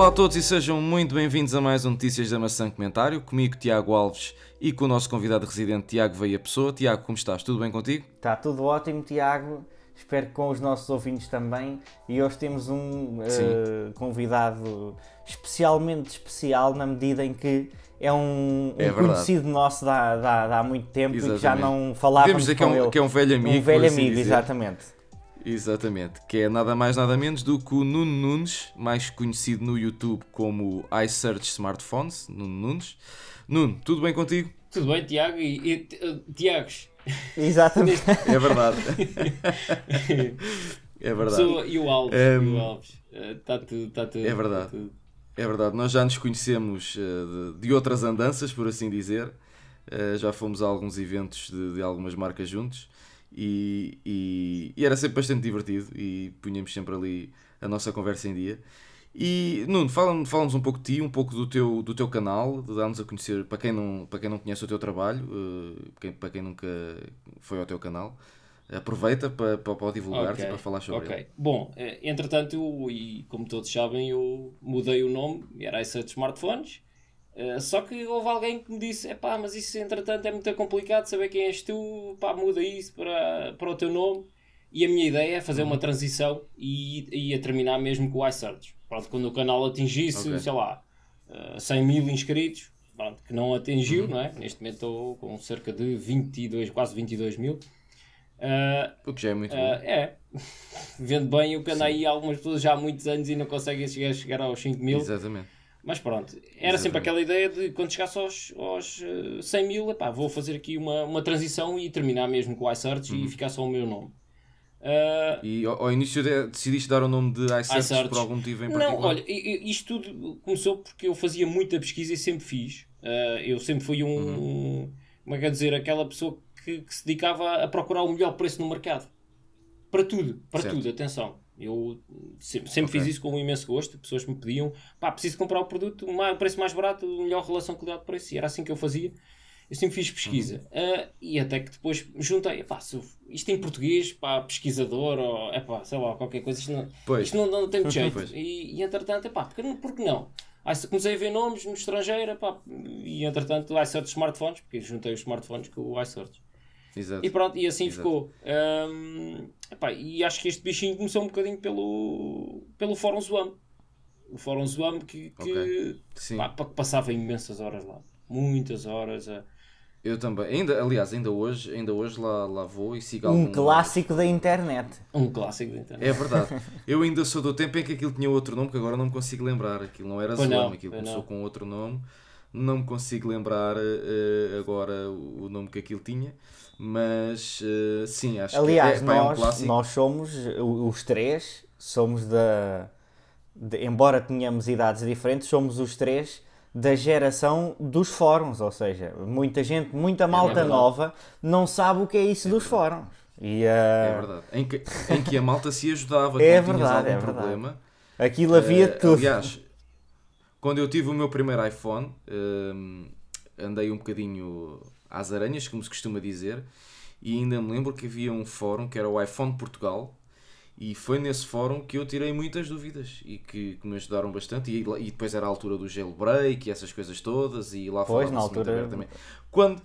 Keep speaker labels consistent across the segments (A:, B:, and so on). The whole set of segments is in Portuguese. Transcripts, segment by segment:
A: Olá a todos e sejam muito bem-vindos a mais um Notícias da Maçã Comentário, comigo Tiago Alves e com o nosso convidado residente Tiago Veia Pessoa. Tiago, como estás? Tudo bem contigo?
B: Está tudo ótimo, Tiago. Espero que com os nossos ouvintes também. E hoje temos um uh, convidado especialmente especial na medida em que é um, um é conhecido nosso da, da, da, há muito tempo Exatamente. e que já não falávamos Podemos
A: dizer que é, um, que é um velho amigo.
B: Um velho assim amigo, dizer. exatamente.
A: Exatamente, que é nada mais nada menos do que o Nuno Nunes, mais conhecido no YouTube como iSearch Smartphones, Nuno Nunes. Nuno, tudo bem contigo?
C: Tudo bem, Tiago e, e uh, Tiagos.
B: Exatamente.
A: é verdade. é verdade.
C: e o Alves, um, o Alves. Está uh, tudo, tá tudo.
A: É verdade. Tá tudo. É verdade, nós já nos conhecemos uh, de, de, outras andanças, por assim dizer. Uh, já fomos a alguns eventos de, de algumas marcas juntos e, e, e, era sempre bastante divertido e punhamos sempre ali a nossa conversa em dia. E Nuno, fala-nos fala um pouco de ti, um pouco do teu, do teu canal, de dar-nos a conhecer, para quem, não, para quem não conhece o teu trabalho, uh, quem, para quem nunca foi ao teu canal, aproveita para, para, para divulgar okay. e para falar sobre okay. ele.
C: Bom, eh, entretanto, eu, e como todos sabem, eu mudei o nome, era de smartphones, Uh, só que houve alguém que me disse: é pá, mas isso entretanto é muito complicado saber quem és tu, pá, muda isso para, para o teu nome. E a minha ideia é fazer uma uhum. transição e, e a terminar mesmo com o iSearch. Pronto, quando o canal atingisse, okay. sei lá, uh, eh, 100 mil inscritos, pronto, que não atingiu, uhum. não é? Neste momento estou com cerca de 22, quase 22 mil.
A: Uh, o que já é muito uh, bom.
C: É. Vendo bem, o canal aí algumas pessoas já há muitos anos e não conseguem chegar, chegar aos 5 mil.
A: Exatamente.
C: Mas pronto, era Exatamente. sempre aquela ideia de quando chegasse aos, aos 100 mil, epá, vou fazer aqui uma, uma transição e terminar mesmo com o iSearch uhum. e ficar só o meu nome.
A: Uh, e ao, ao início de, decidiste dar o nome de iSearch, iSearch por algum motivo em particular?
C: Não, olha, isto tudo começou porque eu fazia muita pesquisa e sempre fiz. Uh, eu sempre fui um, uhum. como é que é dizer, aquela pessoa que, que, se dedicava a procurar o melhor preço no mercado. Para tudo, para certo. tudo, atenção. Eu sempre, sempre okay. fiz isso com um imenso gosto. Pessoas me pediam, pá, preciso comprar o produto, o preço mais barato, melhor relação qualidade-preço. E era assim que eu fazia. Eu sempre fiz pesquisa. Uhum. Uh, e até que depois juntei, pá, isto em português, pá, pesquisador, ou é pá, sei lá, qualquer coisa, isto não, isto não, não tem muito jeito. e, e entretanto, é pá, porque, porque não? Aí comecei a ver nomes no estrangeiro, epá, e entretanto, iSearch smartphones, porque juntei os smartphones com o iSearch.
A: Exato.
C: E pronto, e assim Exato. ficou. Um, epá, e acho que este bichinho começou um bocadinho pelo, pelo Fórum Zoam. O Fórum Zoam que, que, okay. pá, passava imensas horas lá. Muitas horas a.
A: Eu também. Ainda, aliás, ainda hoje, ainda hoje lá, lá vou e sigo
B: Um clássico da internet.
C: Um clássico da internet.
A: É verdade. Eu ainda sou do tempo em que aquilo tinha outro nome que agora não me consigo lembrar. Aquilo não era Zoam, aquilo começou não. com outro nome. Não me consigo lembrar uh, agora o nome que aquilo tinha. Mas uh, sim, acho
B: Aliás,
A: que
B: é, pá, nós, é um clássico. nós somos, os três, somos da. De, embora tenhamos idades diferentes, somos os três da geração dos fóruns, ou seja, muita gente, muita é malta é nova não sabe o que é isso é dos fóruns. E, uh...
A: É verdade. Em que, em que a malta se ajudava é verdade, é verdade. problema.
B: Aquilo havia uh, tudo.
A: Aliás, quando eu tive o meu primeiro iPhone, uh, andei um bocadinho às aranhas, como se costuma dizer, e ainda me lembro que havia um fórum que era o iPhone Portugal, e foi nesse fórum que eu tirei muitas dúvidas e que, que me ajudaram bastante. E, e, depois era a altura do jailbreak e essas coisas todas, e lá
B: pois, na altura
A: Quando,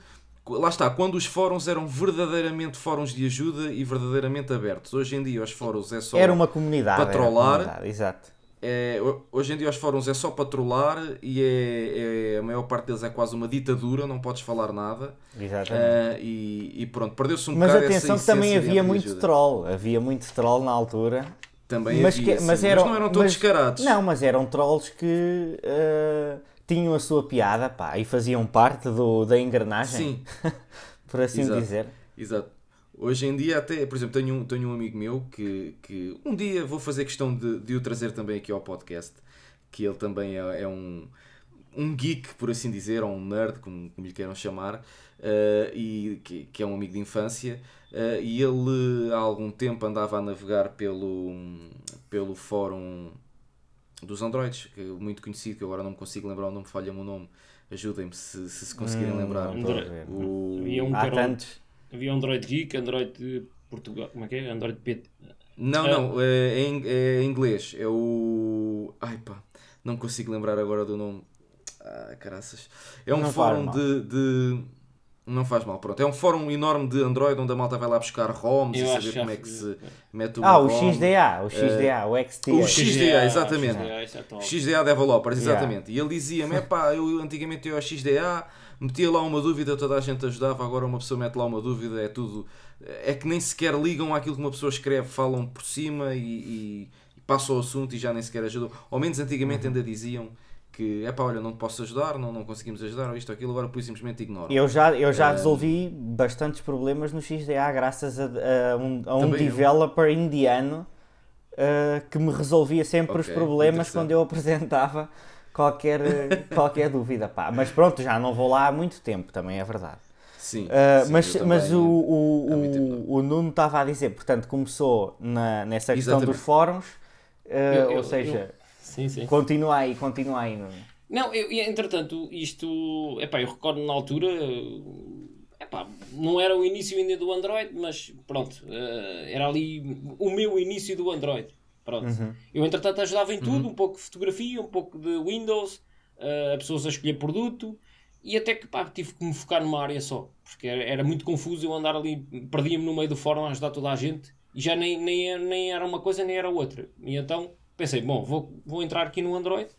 A: lá está, quando os fóruns eram verdadeiramente fóruns de ajuda e verdadeiramente abertos. Hoje em dia os fóruns é só
B: era uma comunidade,
A: para trollar.
B: Comunidade, exato
A: é, hoje em dia os fóruns é só patrolar e é, é, a maior parte deles é quase uma ditadura, não podes falar nada.
B: Exatamente.
A: Uh, e, e, pronto, perdeu-se um
B: mas
A: bocado
B: atenção que também havia muito ajuda. troll, havia muito troll na altura.
A: Também mas havia, que, mas, eram, mas não eram todos mas, descarados.
B: Não, mas eram trolls que uh, tinham a sua piada pá, e faziam parte do, da engrenagem. Sim. por assim
A: Exato.
B: dizer.
A: Exato. Hoje em dia, até, por exemplo, tenho um, tenho um amigo meu que, que um dia vou fazer questão de, de o trazer também aqui ao podcast, que ele também é, é um, um geek, por assim dizer, ou um nerd, como, como lhe queiram chamar, uh, e que, que é um amigo de infância, uh, e ele há algum tempo andava a navegar pelo, pelo fórum dos Androids, que é muito conhecido, que agora não me consigo lembrar o nome, falha-me o nome, ajudem-me se, se, se conseguirem hum, lembrar.
C: O... Um Há tantos. Havia Android Geek, Android Portugal, como é que é? Android PT.
A: Não, não, é, é, é inglês. É o. Ai pá. não consigo lembrar agora do nome. Ah, caraças. É um
B: Não
A: fórum de, de- Não faz mal, pronto. É um fórum enorme de Android onde a malta vai lá buscar ROMs
C: Eu
A: e saber como é que se mete
B: Ah,
A: uma
B: o
A: ROM.
B: XDA, o XDA, o XDA.
A: o XDA, exatamente.
C: XDA, é top.
A: XDA Developers,
B: Yeah.
A: exatamente. E ele dizia-me, epá, eu antigamente ia ao XDA, metia lá uma dúvida, toda a gente ajudava, agora uma pessoa mete lá uma dúvida, é tudo... É que nem sequer ligam àquilo que uma pessoa escreve, falam por cima e, e, e passam o assunto e já nem sequer ajudam. Ao menos antigamente ainda diziam que, epá, olha, não te posso ajudar, não, não conseguimos ajudar, ou isto ou aquilo, agora por simplesmente ignoram.
B: Eu já, eu já resolvi bastantes problemas no XDA graças a, a um, a um
A: Também eu.
B: developer indiano uh, que me resolvia sempre os
A: Ok,
B: problemas quando eu apresentava qualquer, qualquer dúvida. Pá. Mas pronto, já não vou lá há muito tempo, também é verdade.
A: Sim,
B: Uh,
A: sim,
B: mas mas o, o, o, o Nuno estava a dizer, portanto, começou na, nessa questão
A: Exatamente.
B: dos fóruns, uh,
C: Eu- eu-
B: ou seja,
C: Sim, sim.
B: continua aí, continua aí, Nuno.
C: Não, eu, e, entretanto, isto, epá, eu recordo na altura, epá, não era o início ainda do Android, mas pronto, eh, era ali o meu início do Android. Pronto. Eu, entretanto, ajudava em tudo, um pouco de fotografia, um pouco de Windows, eh, pessoas a escolher produto, e até que pá, tive que me focar numa área só, porque era, era muito confuso eu andar ali, perdia-me no meio do fórum a ajudar toda a gente, e já nem, nem, nem era uma coisa nem era outra. E então pensei, bom, vou, vou entrar aqui no Android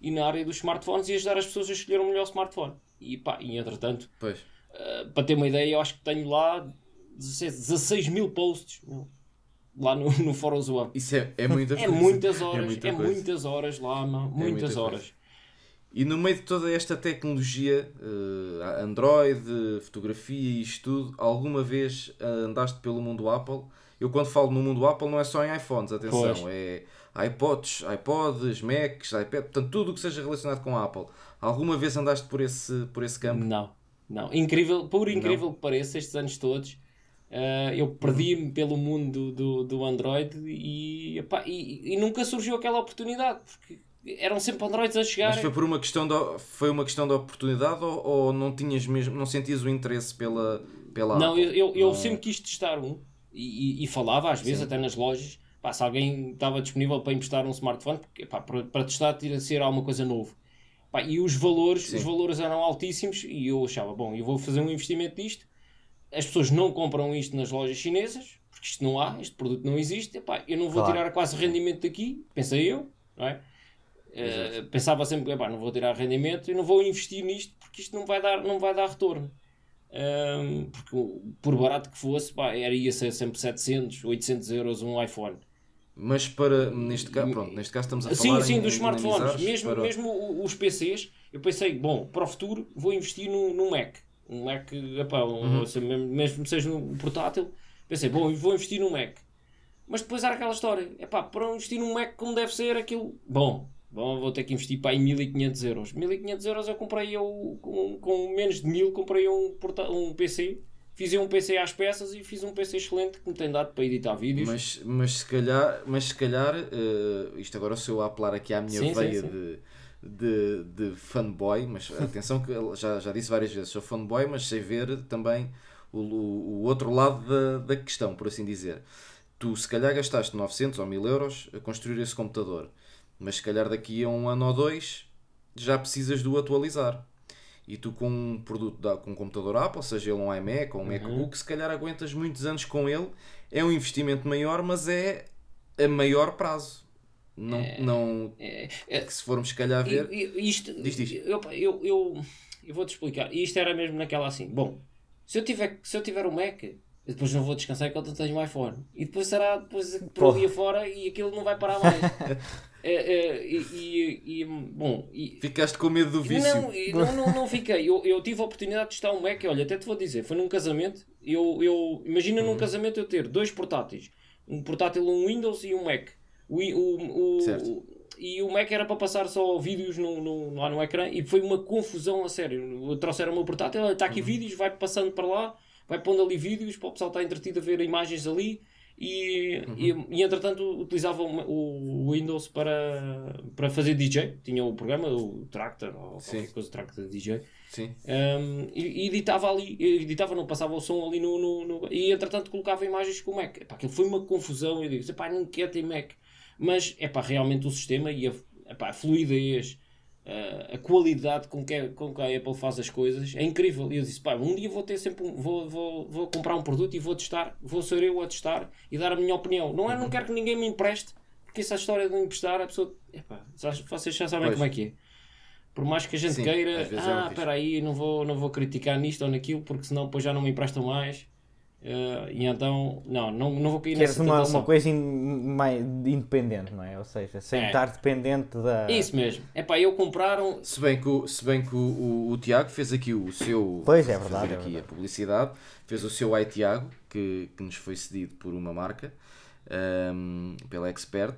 C: e na área dos smartphones e ajudar as pessoas a escolher o melhor smartphone. E pá, e entretanto, uh, para ter uma ideia, eu acho que tenho lá 16, 16 mil posts meu, lá no, no Fórum One.
A: Isso é, é muita
C: É
A: coisa.
C: muitas horas, é,
A: muita coisa.
C: muitas horas lá, mano,
A: muita
C: muitas
A: coisa.
C: horas.
A: E no meio de toda esta tecnologia, eh, Android, fotografia e isto tudo, alguma vez eh, andaste pelo mundo Apple? Eu quando falo no mundo Apple não é só em iPhones, atenção,
C: Pois.
A: é iPods, iPods, Macs, iPad, portanto tudo o que seja relacionado com a Apple. Alguma vez andaste por esse, por esse campo?
C: Não, não. Incrível, por incrível que pareça, estes anos todos, uh, eu perdi-me pelo mundo do, do Android e, epá, e, e nunca surgiu aquela oportunidade, porque eram sempre Androids a chegar.
A: Mas foi por uma questão de, foi uma questão de oportunidade ou, ou não tinhas mesmo, não sentias o interesse pela, pela
C: Não,
A: Apple?
C: eu, eu, eu
A: Não-
C: sempre quis testar um e, e- e falava às vezes,
A: Sim.
C: até nas lojas, pá, se alguém estava disponível para emprestar um smartphone, porque, pá, para, para testar de ser alguma coisa novo. Pá, e os valores,
A: Sim.
C: os valores eram altíssimos e eu achava, bom, eu vou fazer um investimento nisto. As pessoas não compram isto nas lojas chinesas, porque isto não há, este produto não existe. Epá, eu não vou
B: Claro.
C: tirar quase rendimento daqui, pensei eu, não é? Eh, pensava sempre, epá, não vou tirar rendimento e não vou investir nisto porque isto não vai dar, não vai dar retorno. Ahm, porque por barato que fosse, pá, era, ia ser sempre 700, 800 euros um iPhone.
A: Mas para, neste caso, pronto, neste caso estamos a
C: Sim,
A: falar
C: sim,
A: em,
C: dos smartphones. Mesmo,
A: para-
C: mesmo os PCs, eu pensei, bom, para o futuro vou investir num, num Mac. Um Mac, epá, um,
A: Uhum.
C: se- mesmo, que seja no portátil, pensei, bom, vou investir num Mac. Mas depois era aquela história, epá, para investir num Mac como deve ser aquilo, bom, bom vou ter que investir para aí 1500 euros. 1500 euros eu comprei eu, com, com menos de 1000, comprei um, um PC. Fiz um PC às peças e fiz um PC excelente que me tem dado para editar vídeos.
A: Mas, mas se calhar, mas se calhar eh, isto agora sou eu a apelar aqui à minha
C: Sim, sim,
A: veia
C: sim.
A: De, de, de fanboy, mas atenção que já, já disse várias vezes, sou fanboy, mas sei ver também o, o, o outro lado da, da questão, por assim dizer. Tu se calhar gastaste 900 ou 1000 euros a construir esse computador, mas se calhar daqui a um ano ou dois já precisas de o atualizar. E tu com um produto, da, com um computador Apple, seja ele um iMac ou um
C: Uhum.
A: MacBook, se calhar aguentas muitos anos com ele. É um investimento maior, mas é a maior prazo. Não, não
C: É, é,
A: que se formos se calhar ver.
C: Isto,
A: Diz, diz.
C: Eu, eu, eu, eu vou-te explicar. E isto era mesmo naquela assim. Bom, se eu tiver, se eu tiver um Mac, eu depois não vou descansar enquanto não tenho um iPhone. E depois será depois por ali afora e aquilo não vai parar mais. É, é, e, bom, e,
A: Ficaste com medo do vício.
C: não, não, não, não fiquei. Eu, eu tive a oportunidade de testar um Mac. Olha, até te vou dizer, foi num casamento. Eu, eu, imagina
A: Uhum.
C: num casamento eu ter dois portáteis: um portátil, um Windows e um Mac. O, o, o,
A: Certo.
C: e o Mac era para passar só vídeos no, no- lá no ecrã e foi uma confusão a sério. Trouxeram o meu portátil, está aqui
A: Uhum.
C: vídeos, vai passando para lá, vai pondo ali vídeos para o pessoal estar entretido a ver imagens ali. E,
A: Uhum.
C: e, e entretanto utilizava o, Windows para, para fazer DJ. Tinha o programa, o Tractor ou
A: Sim.
C: qualquer coisa, Tractor DJ. Um, e, e editava ali, editava, não passava o som ali no. no, no- e entretanto colocava imagens com o Mac. Epá, aquilo foi uma confusão. Eu digo, epá, não quero ter Mac. Mas epá, realmente o sistema e a, epá, a fluidez, uh, a qualidade com que, com que a Apple faz as coisas é incrível. E eu disse, pá, um dia vou ter sempre um, vou, vou, vou comprar um produto e vou testar, vou ser eu a testar e dar a minha opinião. Não é, não quero que ninguém me empreste, porque essa história de emprestar, a pessoa, epá, vocês já sabem pois. como é que é. Por mais que a gente Sim, queira, é ah, espera é aí, não vou, não vou criticar nisto ou naquilo, porque senão depois já não me emprestam mais. Uh, e então, não, não, não vou cair
B: Queres nessa uma, uma coisa in, mais independente, não é? Ou seja, sem é. estar dependente da.
C: Isso mesmo. É pá, eu compraram.
A: Se bem que, o, se bem que o, o, o Tiago fez aqui o seu.
B: Pois é, verdade.
A: Fazer
B: é
A: aqui
B: verdade.
A: a publicidade, fez o seu Ai Tiago, que, que nos foi cedido por uma marca, um, pela Expert.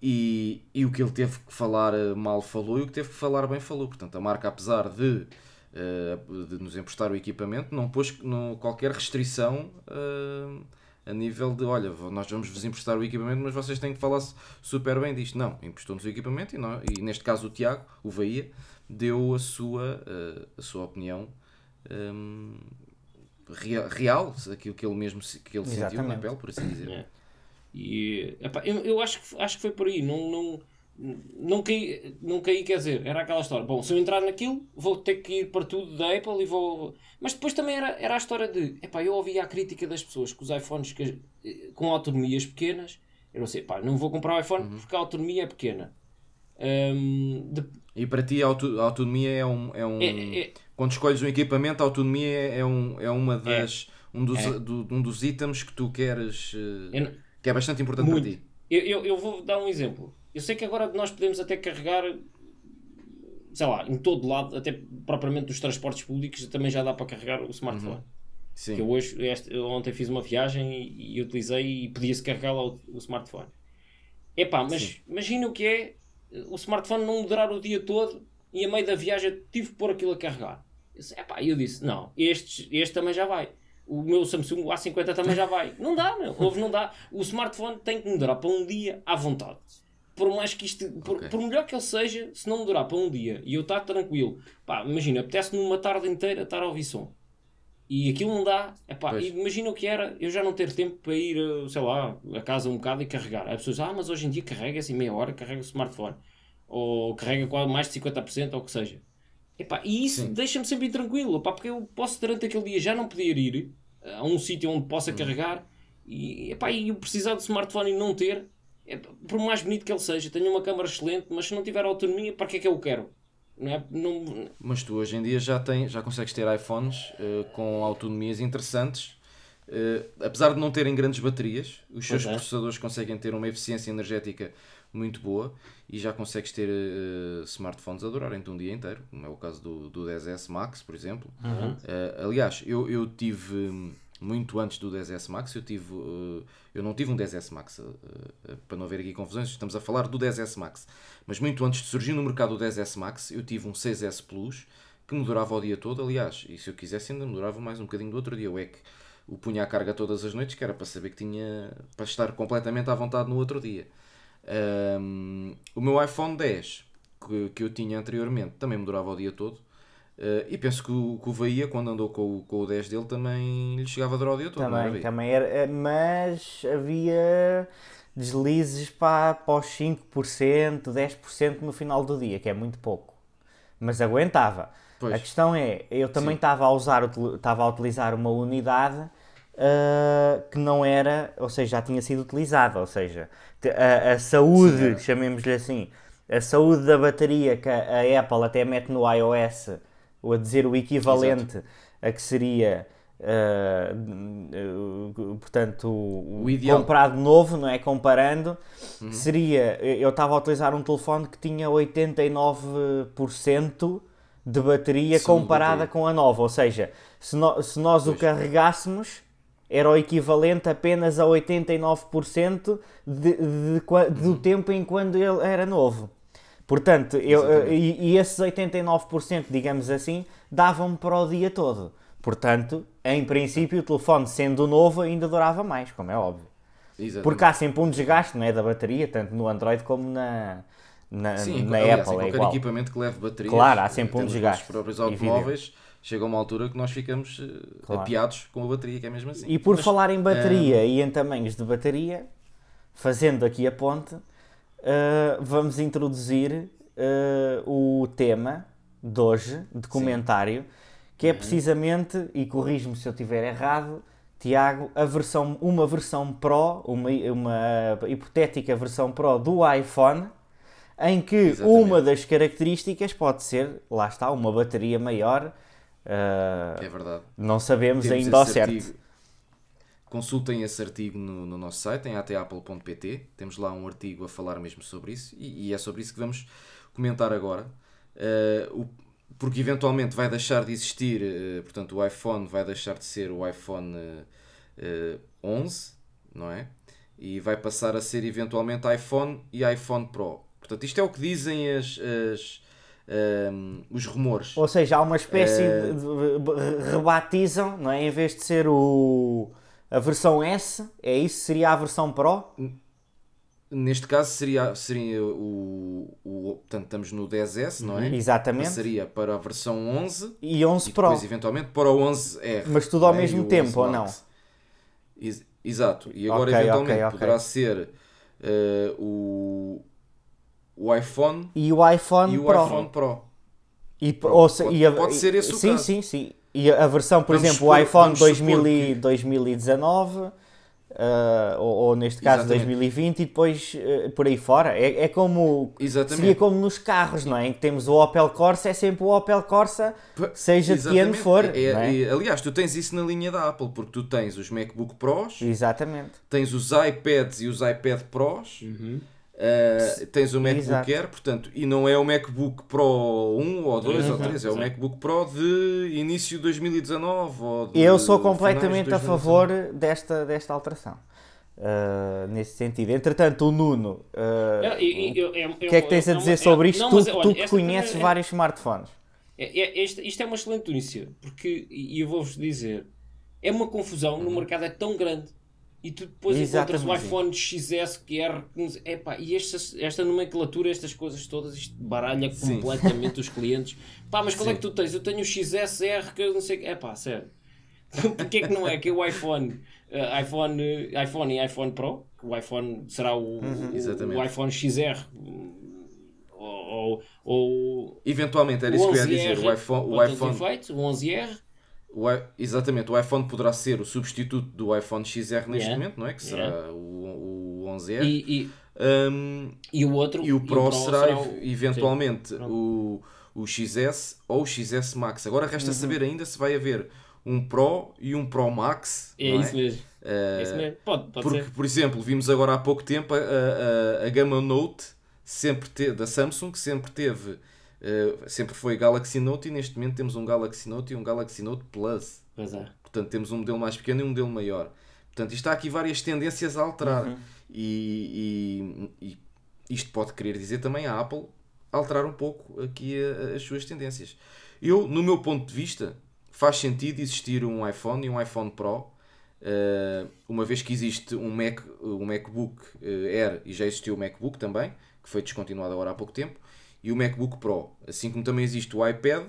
A: E, e o que ele teve que falar eh, mal falou e o que teve que falar bem falou. Portanto, a marca, apesar de uh, de nos emprestar o equipamento, não pôs no, qualquer restrição uh, a nível de, olha, nós vamos vos emprestar o equipamento, mas vocês têm que falar super bem disto. Não, emprestou-nos o equipamento e, não, e neste caso o Tiago, o Bahia, deu a sua, uh, a sua opinião um, real, real, aquilo que ele mesmo que ele sentiu na pele, por assim dizer. É.
C: E, epá, eu, eu acho, que, acho que foi por aí. Não, não, não caí, não caí, quer dizer, era aquela história. Bom, se eu entrar naquilo, vou ter que ir para tudo da Apple e vou. Mas depois também era, era a história de. Epá, eu ouvia a crítica das pessoas que os iPhones que, com autonomias pequenas. Eu não sei, pá, não vou comprar o iPhone uhum. porque a autonomia é pequena. Um, de...
A: E para ti a, auto, a autonomia é um. É um é, é... Quando escolhes um equipamento, a autonomia é, é um, é uma é. das. Um, dos, é. do, um dos itens que tu queres. Eh, que é bastante importante Muito. para ti.
C: Eu, eu, eu vou dar um exemplo eu sei que agora nós podemos até carregar, sei lá, em todo lado, até propriamente dos transportes públicos, também já dá para carregar o smartphone. Uhum. Sim. Que eu hoje, este, ontem fiz uma viagem e, e utilizei e podia-se carregar lá o, o smartphone. Epá, mas imagina o que é o smartphone não durar o dia todo e a meio da viagem tive que pôr aquilo a carregar. Eu disse, epá, eu disse, não, este, este também já vai. O meu Samsung A50 também já vai. Não dá, meu. Houve, não dá. O smartphone tem que me durar para um dia à vontade por mais que isto, por, okay. por, melhor que ele seja, se não me durar para um dia e eu estar tranquilo, pá, imagina, apetece numa tarde inteira estar a ouvir som e aquilo não dá, epá, imagina o que era eu já não ter tempo para ir, eh, sei lá, a casa um bocado e carregar. As pessoas, ah, mas hoje em dia carrega assim meia hora, carrega o smartphone ou carrega quase mais de 50% ou o que seja. Epá, e isso deixa-me sempre tranquilo, epá, porque eu posso durante aquele dia já não poder ir a um sítio onde possa hum. carregar e, epá, e eu precisar do smartphone e não ter, é, por mais bonito que ele seja, tenho uma câmara excelente, mas se não tiver autonomia, para que é que eu quero? Não é? não...
A: Mas tu hoje em dia já, tem, já consegues ter iPhones uh, com autonomias interessantes. Uh, apesar de não terem grandes baterias, os seus é. processadores conseguem ter uma eficiência energética muito boa e já consegues ter uh, smartphones a durarem-te um dia inteiro, como é o caso do, do 10S Max, por exemplo. Uhum. aliás, eu, eu tive muito antes do 10S Max, eu tive uh, eu não tive um 10S Max, uh, uh, para não haver aqui confusões, estamos a falar do 10S Max, mas muito antes de surgir no mercado o 10S Max, eu tive um 6S Plus que me durava o dia todo, aliás, e se eu quisesse ainda me durava mais um bocadinho do outro dia, eu é que o punha à carga todas as noites, que era para saber que tinha, para estar completamente à vontade no outro dia. Um, o meu iPhone 10, que, que eu tinha anteriormente, também me durava o dia todo, Uh, e penso que o, que o Bahia, quando andou com, com o 10 dele, também lhe chegava a durar o dia todo.
B: Também, também era, eh, mas havia deslizes para, para os 5%, 10% no final do dia, que é muito pouco. Mas aguentava. Pois. A questão é, eu também estava a usar, estava a utilizar uma unidade uh, que não era, ou seja, já tinha sido utilizada, ou seja, a, a saúde, chamemos-lhe assim, a saúde da bateria que a Apple até mete no iOS ou a dizer o equivalente Exato. a que seria uh, portanto o, comprado novo, não é? Comparando, uhum. seria eu estava a utilizar um telefone que tinha 89% de bateria Sim, comparada bateria. com a nova, ou seja, se, no, se nós pois. o carregássemos era o equivalente apenas a 89% de, de, de, do uhum. tempo em quando ele era novo. Portanto, eu, e, e, esses 89%, digamos assim, davam-me para o dia todo. Portanto, em princípio, o telefone sendo novo ainda durava mais, como é óbvio. Exatamente. Porque há sempre um desgaste não é, da bateria, tanto no Android como na, na,
A: Sim,
B: na
A: aliás,
B: Apple.
A: Em é qualquer equipamento que leve bateria,
B: claro, há sempre um desgaste. Os
A: próprios automóveis chega uma altura que nós ficamos eh, claro. apiados com a bateria, que é mesmo assim.
B: E por Mas, falar em bateria é... e em tamanhos de bateria, fazendo aqui a ponte, uh, vamos introduzir uh, o tema de hoje, de comentário, que é
A: Uhum.
B: precisamente, e corrijo-me se eu estiver errado, Tiago, a versão, uma versão Pro, uma, uma hipotética versão Pro do iPhone, em que
A: Exatamente.
B: uma das características pode ser, lá está, uma bateria maior. uh,
A: É verdade.
B: não sabemos
A: Temos
B: ainda ao certo.
A: artigo. Consultem esse artigo no, no nosso site, em atapple.pt. Temos lá um artigo a falar mesmo sobre isso e, e é sobre isso que vamos comentar agora. Eh, o- porque eventualmente vai deixar de existir, eh, portanto, o iPhone vai deixar de ser o iPhone eh, eh, 11, não é? E vai passar a ser eventualmente iPhone e iPhone Pro. Portanto, isto é o que dizem as, as, ehm, os rumores.
B: Ou seja, há uma espécie de, de- rebatizam, não é? Em vez de ser o, a versão S, é isso? Seria a versão Pro?
A: Neste caso seria, seria o, o. Portanto, estamos no 10S, não é?
B: Exatamente.
A: Passaria para a versão 11
B: E 11
A: e
B: Pro.
A: depois, eventualmente, para o 11R.
B: Mas tudo ao
A: é?
B: mesmo tempo,
A: 11
B: ou não?
A: Ex- Exato. E agora,
B: Ok,
A: eventualmente,
B: ok, ok.
A: poderá ser eh, o, o iPhone
B: E o iPhone
A: e o
B: Pro.
A: iPhone Pro.
B: E, ou
A: Pode-
B: e
A: pode ser esse o
B: Sim,
A: caso.
B: sim, sim. E a versão, por
A: Vamos
B: exemplo, o iPhone
A: vamos supor
B: 2000 e-
A: que-
B: 2019, ah, ou, ou neste caso
A: Exatamente.
B: 2020, e depois eh, por aí fora. É, é como.
A: Exatamente.
B: Seria como nos carros, não é? Em que temos o Opel Corsa, é sempre o Opel Corsa, seja de que ano
A: Exatamente.
B: for.
A: É-
B: não é?
A: é- aliás, tu tens isso na linha da Apple, porque tu tens os MacBook Pros,
B: Exatamente.
A: tens os iPads e os iPad Pros, uh, tens o MacBook
B: Exato.
A: Air, portanto, e não é o MacBook Pro 1 ou 2 ou
C: Exato,
A: 3, é o. MacBook Pro de início de 2019 ou de
B: Eu sou completamente a
A: 2019.
B: favor desta, desta alteração. ah, nesse sentido. Entretanto, o Nuno, ah,
C: É, e- e- eu- é-
B: o que é que tens a
C: é uma-
B: dizer sobre isto?
C: não,
B: tu
C: mas,
B: tu
C: olha,
B: que conheces
C: é-
B: vários smartphones.
C: É, é- isto, isto é uma excelente notícia, porque, e eu vou-vos dizer, é uma confusão, no mercado é tão grande, e tu depois encontras o iPhone XS, que é, epá, e esta, esta nomenclatura, estas coisas todas, isto baralha
A: Sim.
C: completamente os clientes. Pá, mas qual é
A: Sim.
C: que tu tens? Eu tenho o XSR, que eu não sei, é pá, sério. Porquê que não é que o iPhone, eh, iPhone, eh, iPhone e iPhone Pro, o iPhone será o, o-
A: Exatamente.
C: o iPhone XR, ou, ou, ou
A: Eventualmente, era
C: o
A: isso que eu ia
C: 11R,
A: dizer. O iPhone, o iPhone,
C: o 11R,
A: o exatamente, o iPhone poderá ser o substituto do iPhone XR neste
C: Yeah.
A: momento, não é? Que será
C: Yeah.
A: o, o 11R.
C: e, e,
A: Um,
C: e o outro
A: E o Pro, será,
C: o-
A: eventualmente
C: Sim,
A: o, o XS ou o XS Max. Agora resta
C: Uhum.
A: saber ainda se vai haver um Pro e um Pro Max.
C: É
A: não
C: isso mesmo.
A: Eh,
C: É isso mesmo. Pode, pode
A: porque,
C: ser.
A: por exemplo, vimos agora há pouco tempo a, a, a gama Note sempre te- da Samsung que sempre teve, eh, sempre foi Galaxy Note e neste momento temos um Galaxy Note e um Galaxy Note Plus.
C: Pois é.
A: Portanto, temos um modelo mais pequeno e um modelo maior. Portanto, isto há aqui várias tendências a alterar.
C: Uhum.
A: E, e- e isto pode querer dizer também a Apple alterar um pouco aqui a- a- as suas tendências. Eu, no meu ponto de vista, faz sentido existir um iPhone e um iPhone Pro, eh, uma vez que existe um, Mac, um MacBook eh, Air e já existiu o MacBook também, que foi descontinuado agora há pouco tempo, e o MacBook Pro, assim como também existe o iPad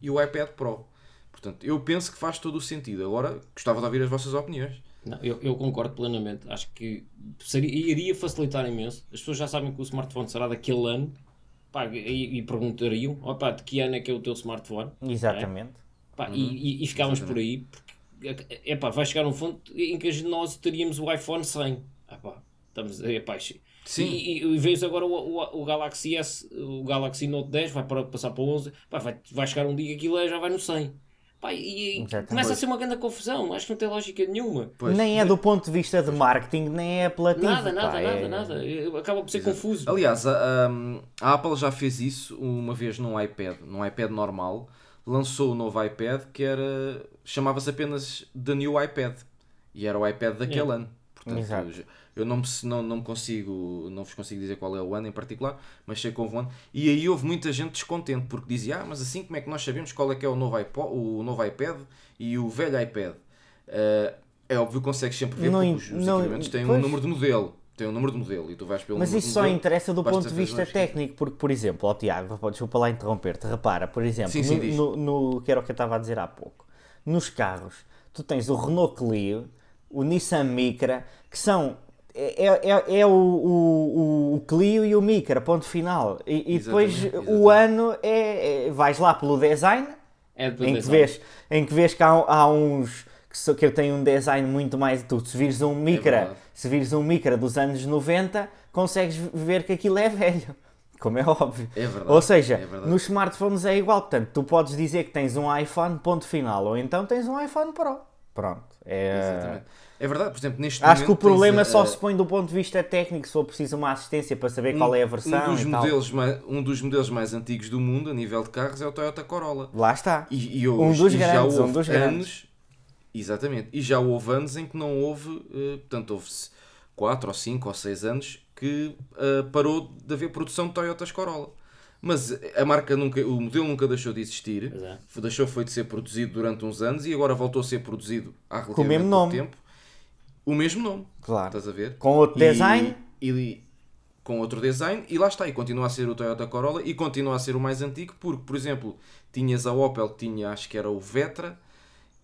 A: e o iPad Pro. Portanto, eu penso que faz todo o sentido. Agora, gostava de ouvir as vossas opiniões.
C: Não, eu, eu concordo plenamente. Acho que seria, iria facilitar imenso. As pessoas já sabem que o smartphone será daquele ano. Pá, e, e perguntariam: opá, de que ano é que é o teu smartphone?
B: Exatamente.
C: Pá, e, e, e ficávamos por aí. Porque, epá, vai chegar um ponto em que nós teríamos o iPhone 100. Epá, estamos, epá,
A: Sim.
C: E, e, e vês agora o, o, o Galaxy S, o Galaxy Note 10, vai para, passar para o 11. Pá, vai, vai chegar um dia que aquilo é- já vai no 100. Pá, e, e começa a ser uma grande confusão. Acho que não tem lógica nenhuma.
A: Pois.
B: nem é do ponto de vista de marketing, nem é apelativo.
C: Nada, nada,
B: pá,
C: nada,
B: é-
C: nada. Acaba por ser confuso.
A: Aliás, a, a- Apple já fez isso uma vez num iPad, num iPad normal, lançou o novo iPad que era chamava-se apenas The New iPad e era o iPad daquele ano. Portanto,
B: Exato.
A: Eu não, me, não, não me consigo, não vos consigo dizer qual é o ano em particular, mas sei que houve um ano. E aí houve muita gente descontente porque dizia: Ah, mas assim como é que nós sabemos qual é que é o novo, iPod, o novo iPad e o velho iPad? Ah, é óbvio que consegues sempre ver
B: Não
A: porque os,
B: não-
A: equipamentos têm um
B: pois.
A: número de modelo. Tem um número de modelo e tu vais pelo
B: Mas isso só
A: modelo,
B: interessa do ponto de vista técnico, porque, por exemplo, ó Tiago, desculpa lá interromper-te, repara, por exemplo,
A: Sim, sim,
B: no, no, no- que era o que eu estava a dizer há pouco, nos carros, tu tens o Renault Clio, o Nissan Micra, que são é, é, é o, o, o Clio e o Micra, ponto final. E, e depois
A: Exatamente,
B: o ano é, é- vais lá pelo design,
C: É do
B: em que,
C: design.
B: vês, em que vês que há, há uns que, so- que eu tenho um design muito mais. Tu, se vires um Micra,
A: verdade.
B: se vires um Micra dos anos 90, consegues ver que aquilo é velho. Como é óbvio.
A: É verdade,
B: Ou seja,
A: é
B: nos smartphones é igual. Portanto, tu podes dizer que tens um iPhone, ponto final. Ou então tens um iPhone Pro. Pronto. É...
A: Exatamente. É verdade, por exemplo, neste
B: Acho que o problema só
A: a-
B: se põe do ponto de vista técnico, se for preciso uma assistência para saber qual é a versão
A: um dos, modelos mais, um dos modelos mais antigos do mundo, a nível de carros, é o Toyota Corolla.
B: Lá está.
A: E, e hoje,
B: Um dos
A: e já
B: grandes, um
A: houve
B: dos
A: anos,
B: grandes.
A: Exatamente. E já houve anos em que não houve, eh, portanto, houve 4 ou 5 ou 6 anos que eh, parou de haver produção de Toyotas Corolla. Mas a marca nunca, o modelo nunca deixou de existir.
C: É.
A: Foi- Deixou foi de ser produzido durante uns anos e agora voltou a ser produzido há relativamente
B: mesmo
A: pouco
B: nome.
A: tempo. O mesmo nome.
B: Claro.
A: Estás a ver?
B: Com outro
A: E-
B: design.
A: E, com outro design e lá está. E continua a ser o Toyota Corolla e continua a ser o mais antigo porque, por exemplo, tinhas a Opel que tinha, acho que era o Vetra,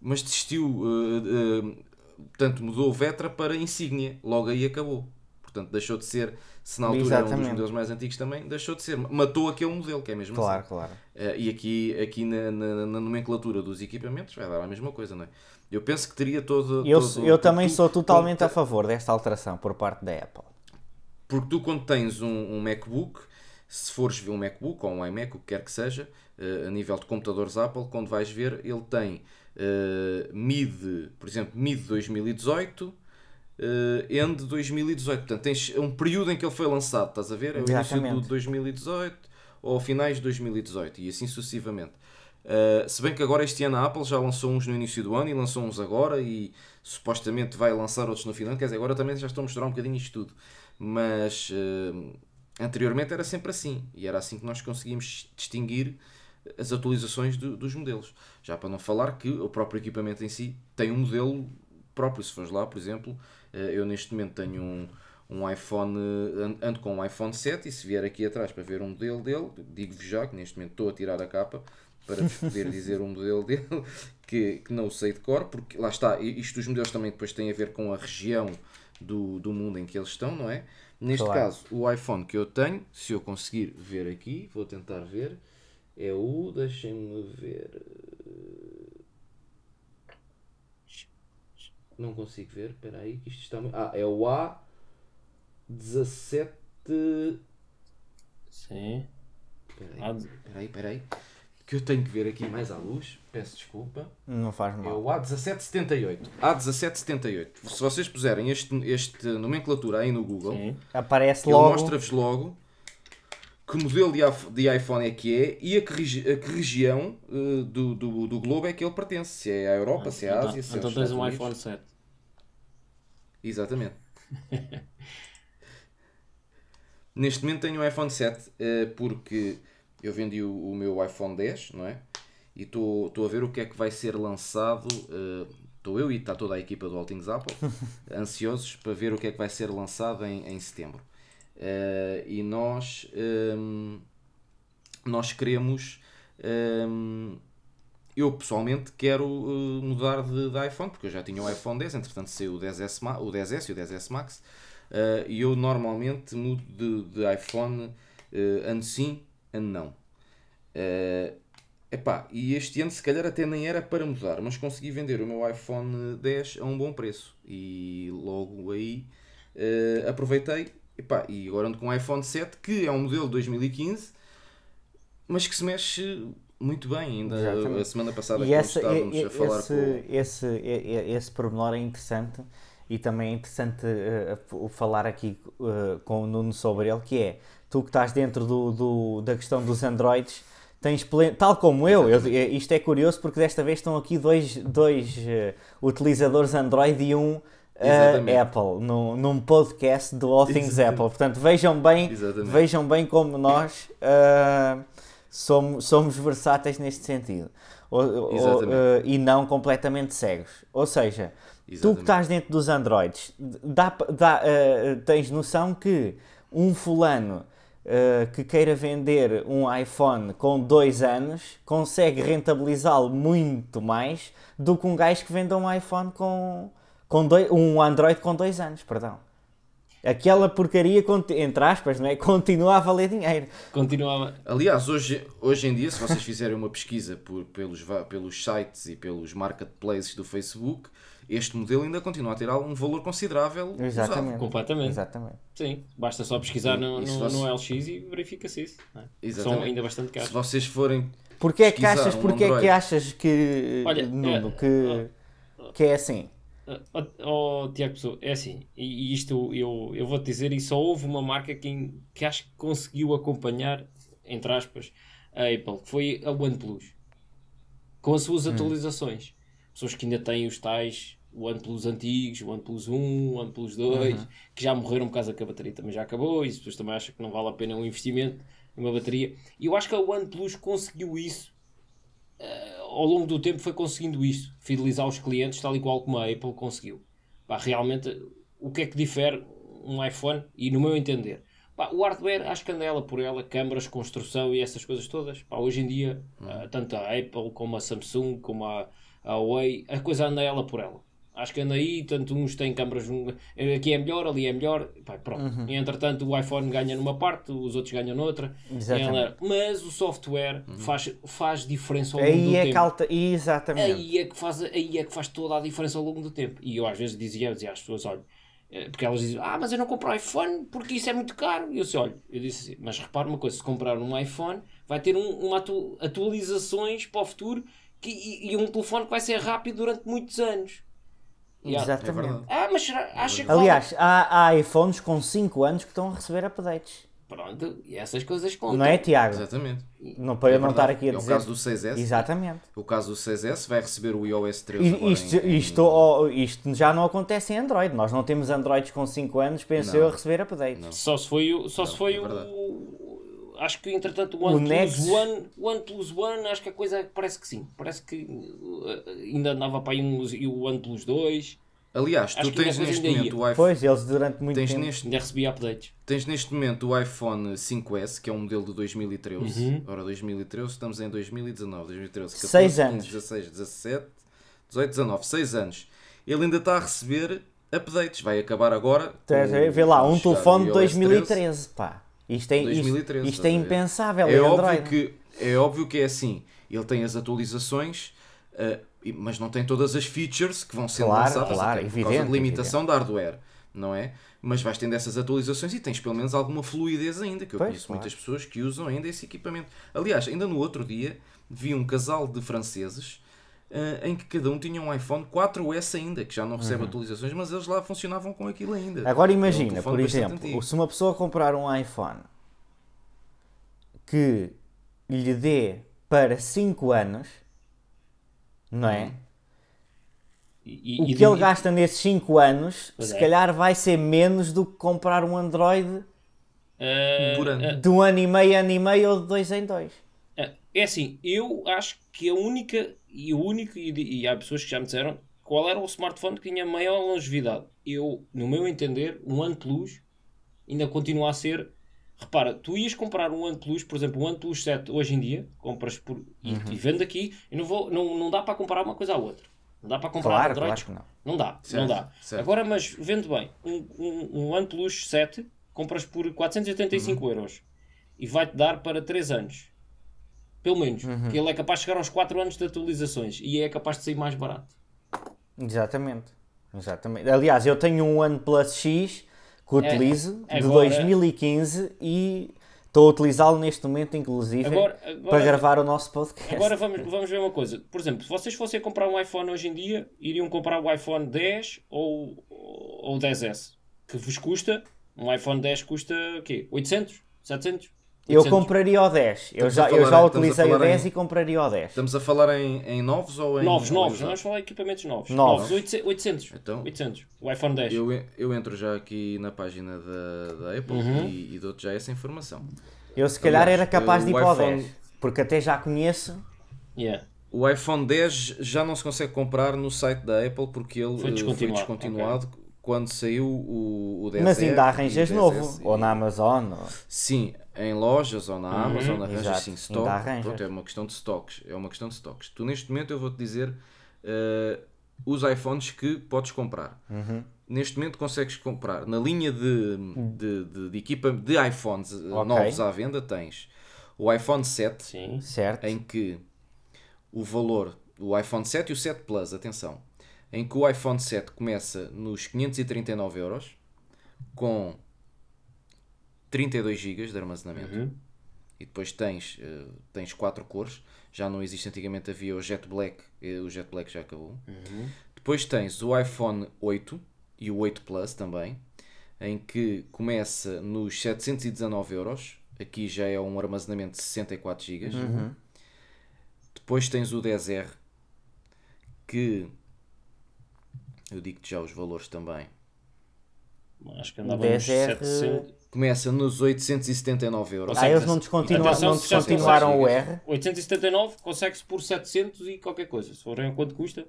A: mas desistiu, eh, eh, portanto mudou o Vetra para Insignia. Logo aí acabou. Portanto, deixou de ser, se na altura era um dos
B: Exatamente.
A: modelos mais antigos também, deixou de ser. Matou aquele modelo, que é mesmo
B: Claro,
A: assim.
B: claro.
A: Eh, e aqui, aqui na, na- na nomenclatura dos equipamentos vai dar a mesma coisa, não é? Eu penso que teria todo.
B: Eu,
A: todo-
B: eu também
A: tu-
B: sou totalmente a favor desta alteração por parte da Apple.
A: Porque tu, quando tens um, um MacBook, se fores ver um MacBook ou um iMac, o que quer que seja, eh, a nível de computadores Apple, quando vais ver, ele tem eh, mid, por exemplo, mid 2018, eh, end 2018. Portanto, tens um período em que ele foi lançado, estás a ver? É o início de 2018 ou finais de 2018 e assim sucessivamente. Uh, se bem que agora este ano a Apple já lançou uns no início do ano e lançou uns agora e supostamente vai lançar outros no final. Quer dizer, agora também já estou a misturar um bocadinho isto tudo. Mas uh, anteriormente era sempre assim e era assim que nós conseguimos distinguir as atualizações do- dos modelos. Já para não falar que o próprio equipamento em si tem um modelo próprio. Se fores lá, por exemplo, uh, eu neste momento tenho um, um iPhone, an- ando com um iPhone 7 e se vier aqui atrás para ver um modelo dele, digo-vos já que neste momento estou a tirar a capa para poder dizer um modelo dele que, que não sei de cor, porque lá está, isto dos modelos também depois tem a ver com a região do, do mundo em que eles estão, não é? Neste
B: Claro.
A: caso, o iPhone que eu tenho, se eu conseguir ver aqui, vou tentar ver, é o, deixem-me ver. Não consigo ver, espera aí, que isto está muito... Ah, é o A17...
C: Sim.
A: Espera
C: Ah,
A: aí, espera aí, espera aí, que eu tenho que ver aqui mais à luz, peço desculpa.
B: Não faz
A: É
B: mal.
A: o A1778. A1778. Se vocês puserem este, este nomenclatura aí no Google,
C: Sim.
B: Aparece
A: ele
B: logo.
A: mostra-vos logo que modelo de, iPhone- é que é e a que, regi- a que região eh, do, do, do globo é que ele pertence. Se é a Europa, se é a
C: Então,
A: Ásia, se é
C: então tens um iPhone 7.
A: Exatamente. Neste momento tenho um iPhone 7 eh, porque eu vendi o, o meu iPhone 10, não é? E estou a ver o que é que vai ser lançado. Estou eu e está toda a equipa do All Things Apple ansiosos para ver o que é que vai ser lançado em, em setembro. Eh, e nós, ehm, nós queremos. ehm, eu pessoalmente quero eh, mudar de, de iPhone, porque eu já tinha o iPhone 10, entretanto saiu o 10S, Ma- o 10S e o 10S Max, eh, e eu normalmente mudo de, de iPhone ano sim, ano não. Epá, e este ano se calhar até nem era para mudar, mas consegui vender o meu iPhone 10 a um bom preço, e logo aí eh, aproveitei, epá, e agora ando com um iPhone 7, que é um modelo de 2015, mas que se mexe muito bem. Ainda
B: Exatamente.
A: a semana passada,
B: E essa,
A: estávamos
B: e-
A: a falar
B: esse,
A: com.
B: esse, esse pormenor é interessante e também é interessante o falar aqui eh, com o Nuno sobre ele, que é tu que estás dentro do, do- da questão dos Androids, tens plen- tal como eu, eu, eh, isto é curioso porque desta vez estão aqui dois, dois eh, utilizadores Android e um eh,
A: Exatamente.
B: Apple, num, num podcast do All Things
A: Exatamente.
B: Apple. Portanto, vejam bem,
A: Exatamente.
B: vejam bem como nós ah, somos, somos versáteis neste sentido. Ou- ou-
A: Exatamente.
B: ah, e não completamente cegos. Ou seja, tu que
A: Exatamente.
B: estás dentro dos Androids, dá, dá, ah, tens noção que um fulano ah, que queira vender um iPhone com dois anos consegue rentabilizá-lo muito mais do que um gajo que venda um iPhone com, com dois, um Android com dois anos, perdão. Aquela porcaria, entre aspas, não é? continua a valer dinheiro.
C: Continuava.
A: Aliás, hoje, hoje em dia, se vocês fizerem uma pesquisa por- pelos, pelos sites e pelos marketplaces do Facebook, este modelo ainda continua a ter algum valor considerável. usado.
B: Exatamente.
C: Completamente.
B: Exatamente.
C: Sim, basta só pesquisar no, no,
A: você-
C: no LX e verifica-se isso. não é?
A: Exatamente.
C: São ainda bastante
A: Se
C: caros.
A: vocês forem.
B: Porquê é que achas,
A: um
B: porquê é que achas que,
C: Olha,
B: Nuno,
C: é,
B: que, que é assim?
C: Oh, oh, Tiago Pessoa, é assim, e, isto eu, eu vou-te dizer, e só houve uma marca que, que acho que conseguiu acompanhar, entre aspas, a Apple, que foi a OnePlus, com as suas atualizações. Pessoas que ainda têm os tais OnePlus antigos, OnePlus 1, OnePlus 2, que já morreram por causa que a bateria também já acabou, e as pessoas também acham que não vale a pena um investimento numa bateria. E eu acho que a OnePlus conseguiu isso ao longo do tempo foi conseguindo isso, fidelizar os clientes, tal e qual como a Apple conseguiu. Pá, realmente, o que é que difere um iPhone? E no meu entender, pá, o hardware, acho que anda ela por ela, câmaras, construção e essas coisas todas. Pá, hoje em dia, ah, tanto a Apple como a Samsung, como a, a Huawei, a coisa anda ela por ela. Acho que anda aí, tanto uns têm câmaras, aqui é melhor, ali é melhor, pá, pronto. E entretanto o iPhone ganha numa parte, os outros ganham noutra. Ela- mas o software faz, faz diferença ao longo
B: Aí
C: do
B: é
C: tempo.
B: que alta... Exatamente.
C: Aí é, que faz, aí é que faz toda a diferença ao longo do tempo. E eu às vezes dizia, dizia às pessoas, olha, eh, porque elas dizem, ah, mas eu não compro iPhone porque isso é muito caro. E eu disse, olha, eu disse assim, mas repara uma coisa, se comprar um iPhone, vai ter um, uma atu- atualizações para o futuro que, e, e um telefone que vai ser rápido durante muitos anos. Há-
A: É
B: Exatamente.
A: verdade.
C: ah, mas será- acha que vale-
B: Aliás, há, há iPhones com 5 anos que estão a receber updates.
C: Pronto, e essas coisas contam.
B: Não é, Tiago?
A: Exatamente.
B: Não, para eu
A: É
B: não
A: verdade.
B: estar aqui a
A: É o
B: dizer.
A: caso do 6S.
B: Exatamente.
A: O caso do 6S vai receber o iOS 13
B: I-
A: agora
B: Isto,
A: em-
B: isto, oh, isto já não acontece em Android. Nós não temos Androids com 5 anos, penso
A: Não.
B: eu, a receber updates.
A: Não.
C: Só se foi, o- só se foi
A: é
C: o. Acho que entretanto o
B: O
C: OnePlus
B: Nexus.
C: One, o OnePlus One, acho que a coisa parece que sim. Parece que uh, ainda andava para aí um, e o OnePlus 2,
A: Aliás, tu
C: Acho que
A: tens neste momento
C: ia.
A: o iPhone.
B: Pois, eles durante muito
A: Tens
B: tempo.
A: neste,
C: ainda recebia updates.
A: tens neste momento o iPhone 5S, que é um modelo de 2013.
C: Uhum.
A: Ora, 2013, estamos em 2019. 2013, 14,
B: Seis
A: 15,
B: anos.
A: 16, 17, 18, 19. 6 anos. Ele ainda está a receber updates. Vai acabar agora.
B: Ver? Vê lá, um telefone de
A: o iOS 13.
B: 2013, pá. Isto é, isto,
A: 2013,
B: isto é
A: a ver?
B: impensável
A: É
B: em
A: óbvio, que, é óbvio que é assim. Ele tem as atualizações, e- mas não tem todas as features que vão ser
B: Claro,
A: lançadas
B: claro,
A: até por causa de limitação de hardware, não é? Mas vais tendo essas atualizações e tens pelo menos alguma fluidez ainda, que eu
B: Pois,
A: conheço
B: claro.
A: muitas pessoas que usam ainda esse equipamento. Aliás, ainda no outro dia vi um casal de franceses ah, em que cada um tinha um iPhone 4S ainda, que já não recebe
B: Uhum.
A: atualizações, mas eles lá funcionavam com aquilo ainda.
B: Agora
A: É um
B: imagina,
A: telefone
B: por exemplo,
A: antigo.
B: se uma pessoa comprar um iPhone que lhe dê para 5 anos, não é?
C: E,
B: O
C: e-
B: que ele
C: e-
B: gasta nesses 5 anos,
C: Pois
B: se
C: é.
B: calhar vai ser menos do que comprar um Android
A: ano.
C: ah,
B: de um ano e meio, ano e meio ou de dois em dois.
C: é assim, eu acho que a única e o único, e, e há pessoas que já me disseram qual era o smartphone que tinha maior longevidade. Eu, no meu entender, um OnePlus ainda continua a ser. Repara, tu ias comprar um OnePlus, por exemplo, um OnePlus 7 hoje em dia, compras por. E,
B: Uhum.
C: e vendo aqui, eu não, vou, não, não dá para comparar uma coisa à outra. Não dá para comparar
B: Claro,
C: Androids.
B: claro que
C: não. dá,
A: Certo,
C: não dá.
A: certo.
C: Agora, mas vendo bem, um, um, um OnePlus 7 compras por 485
B: Uhum.
C: euros e vai-te dar para 3 anos. Pelo menos.
B: Uhum.
C: Porque ele é capaz de chegar aos 4 anos de atualizações e é capaz de sair mais barato.
B: Exatamente. Exatamente. Aliás, eu tenho um OnePlus X que utilizo de
C: É, agora-
B: 2015 e estou a utilizá-lo neste momento, inclusive,
C: Agora- agora-
B: para gravar o nosso podcast.
C: Agora vamos, vamos ver uma coisa. Por exemplo, se vocês fossem comprar um iPhone hoje em dia, iriam comprar o iPhone 10 ou ou o 10S? Que vos custa, um iPhone 10 custa o quê? 800? 700?
B: Eu
C: 800?
B: compraria o 10. Eu já, eu já utilizei o
A: falar em-
B: 10 e compraria o 10.
A: Estamos a falar em, em novos ou em.
C: Novos, novos. Vamos falar de equipamentos novos.
B: Novos.
C: 800. 800.
A: Então,
C: 800. O iPhone 10.
A: Eu, eu entro já aqui na página da, da Apple
C: Uhum.
A: e, e dou-te já essa informação.
B: Eu se calhar
A: Aliás,
B: era capaz de ir
A: o
B: para o
A: iPhone-
B: 10. Porque até já conheço.
C: Yeah.
A: O iPhone 10 já não se consegue comprar no site da Apple porque ele
C: Foi
A: eh,
C: descontinuado,
A: descontinuado quando saiu o, o 10
B: Mas ainda arranjas novo. Ou na Amazon. ou-
A: Sim, em lojas ou na Amazon arranjas
B: ainda
A: stock.
B: arranjas.
A: Pronto, é uma questão de stocks. É uma questão de stocks. Tu neste momento eu vou-te dizer eh, os iPhones que podes comprar.
B: Uhum.
A: neste momento consegues comprar na linha de, de, de, de equipa de iPhones eh,
B: Ok.
A: novos à venda, tens o iPhone 7,
C: Sim.
B: Certo.
A: em que o valor, o iPhone 7 e o 7 Plus, atenção, em que o iPhone 7 começa nos 539 euros com 32 GB de armazenamento
C: Uhum.
A: e depois tens, eh, tens quatro cores, já não existe antigamente havia o Jet Black, eh, o Jet Black já acabou. Depois tens o iPhone 8 e o 8 Plus também, em que começa nos 719 euros, aqui já é um armazenamento de 64 GB. Depois tens o 10R, que eu digo-te já os valores também.
C: Acho que andava
B: O
C: nos
B: 10R
C: 700.
A: Começa nos 879 euros.
B: Ah, eles não, descontinua,
C: Atenção,
B: não descontinuaram o. R?
C: 879 consegue-se por 700 e qualquer coisa. Se forem quanto custa,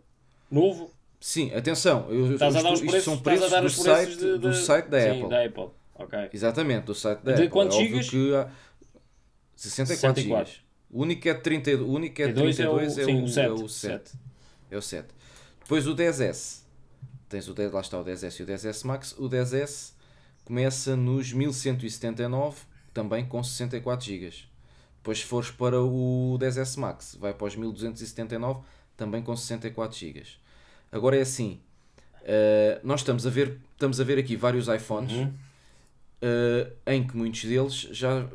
C: novo,
A: Sim, atenção, eu,
C: estás a
A: isto-
C: dar os preços,
A: são
C: estás a
A: preços do
C: os preços
A: site,
C: de-
A: do
C: de-
A: site da
C: sim,
A: Apple.
C: da Apple. Ok.
A: Exatamente, do site da
C: De
A: Apple.
C: quantos
A: é
C: gigas?
A: que há 64,
C: 64.
A: gigas. O único é de 30, o único é de
C: 32 é o-
A: 32 é o,
C: sim, o
A: é
C: sete,
A: o 7. É o 7. Depois o 10S. Tens o 10, lá está o 10S e o 10S Max. O 10S começa nos 1179, também com 64 GB. Depois se fores para o 10S Max, vai para os 1279, também com 64 GB. Agora é assim, eh, nós estamos a ver, estamos a ver aqui vários iPhones
C: Uhum.
A: eh, em que muitos deles já,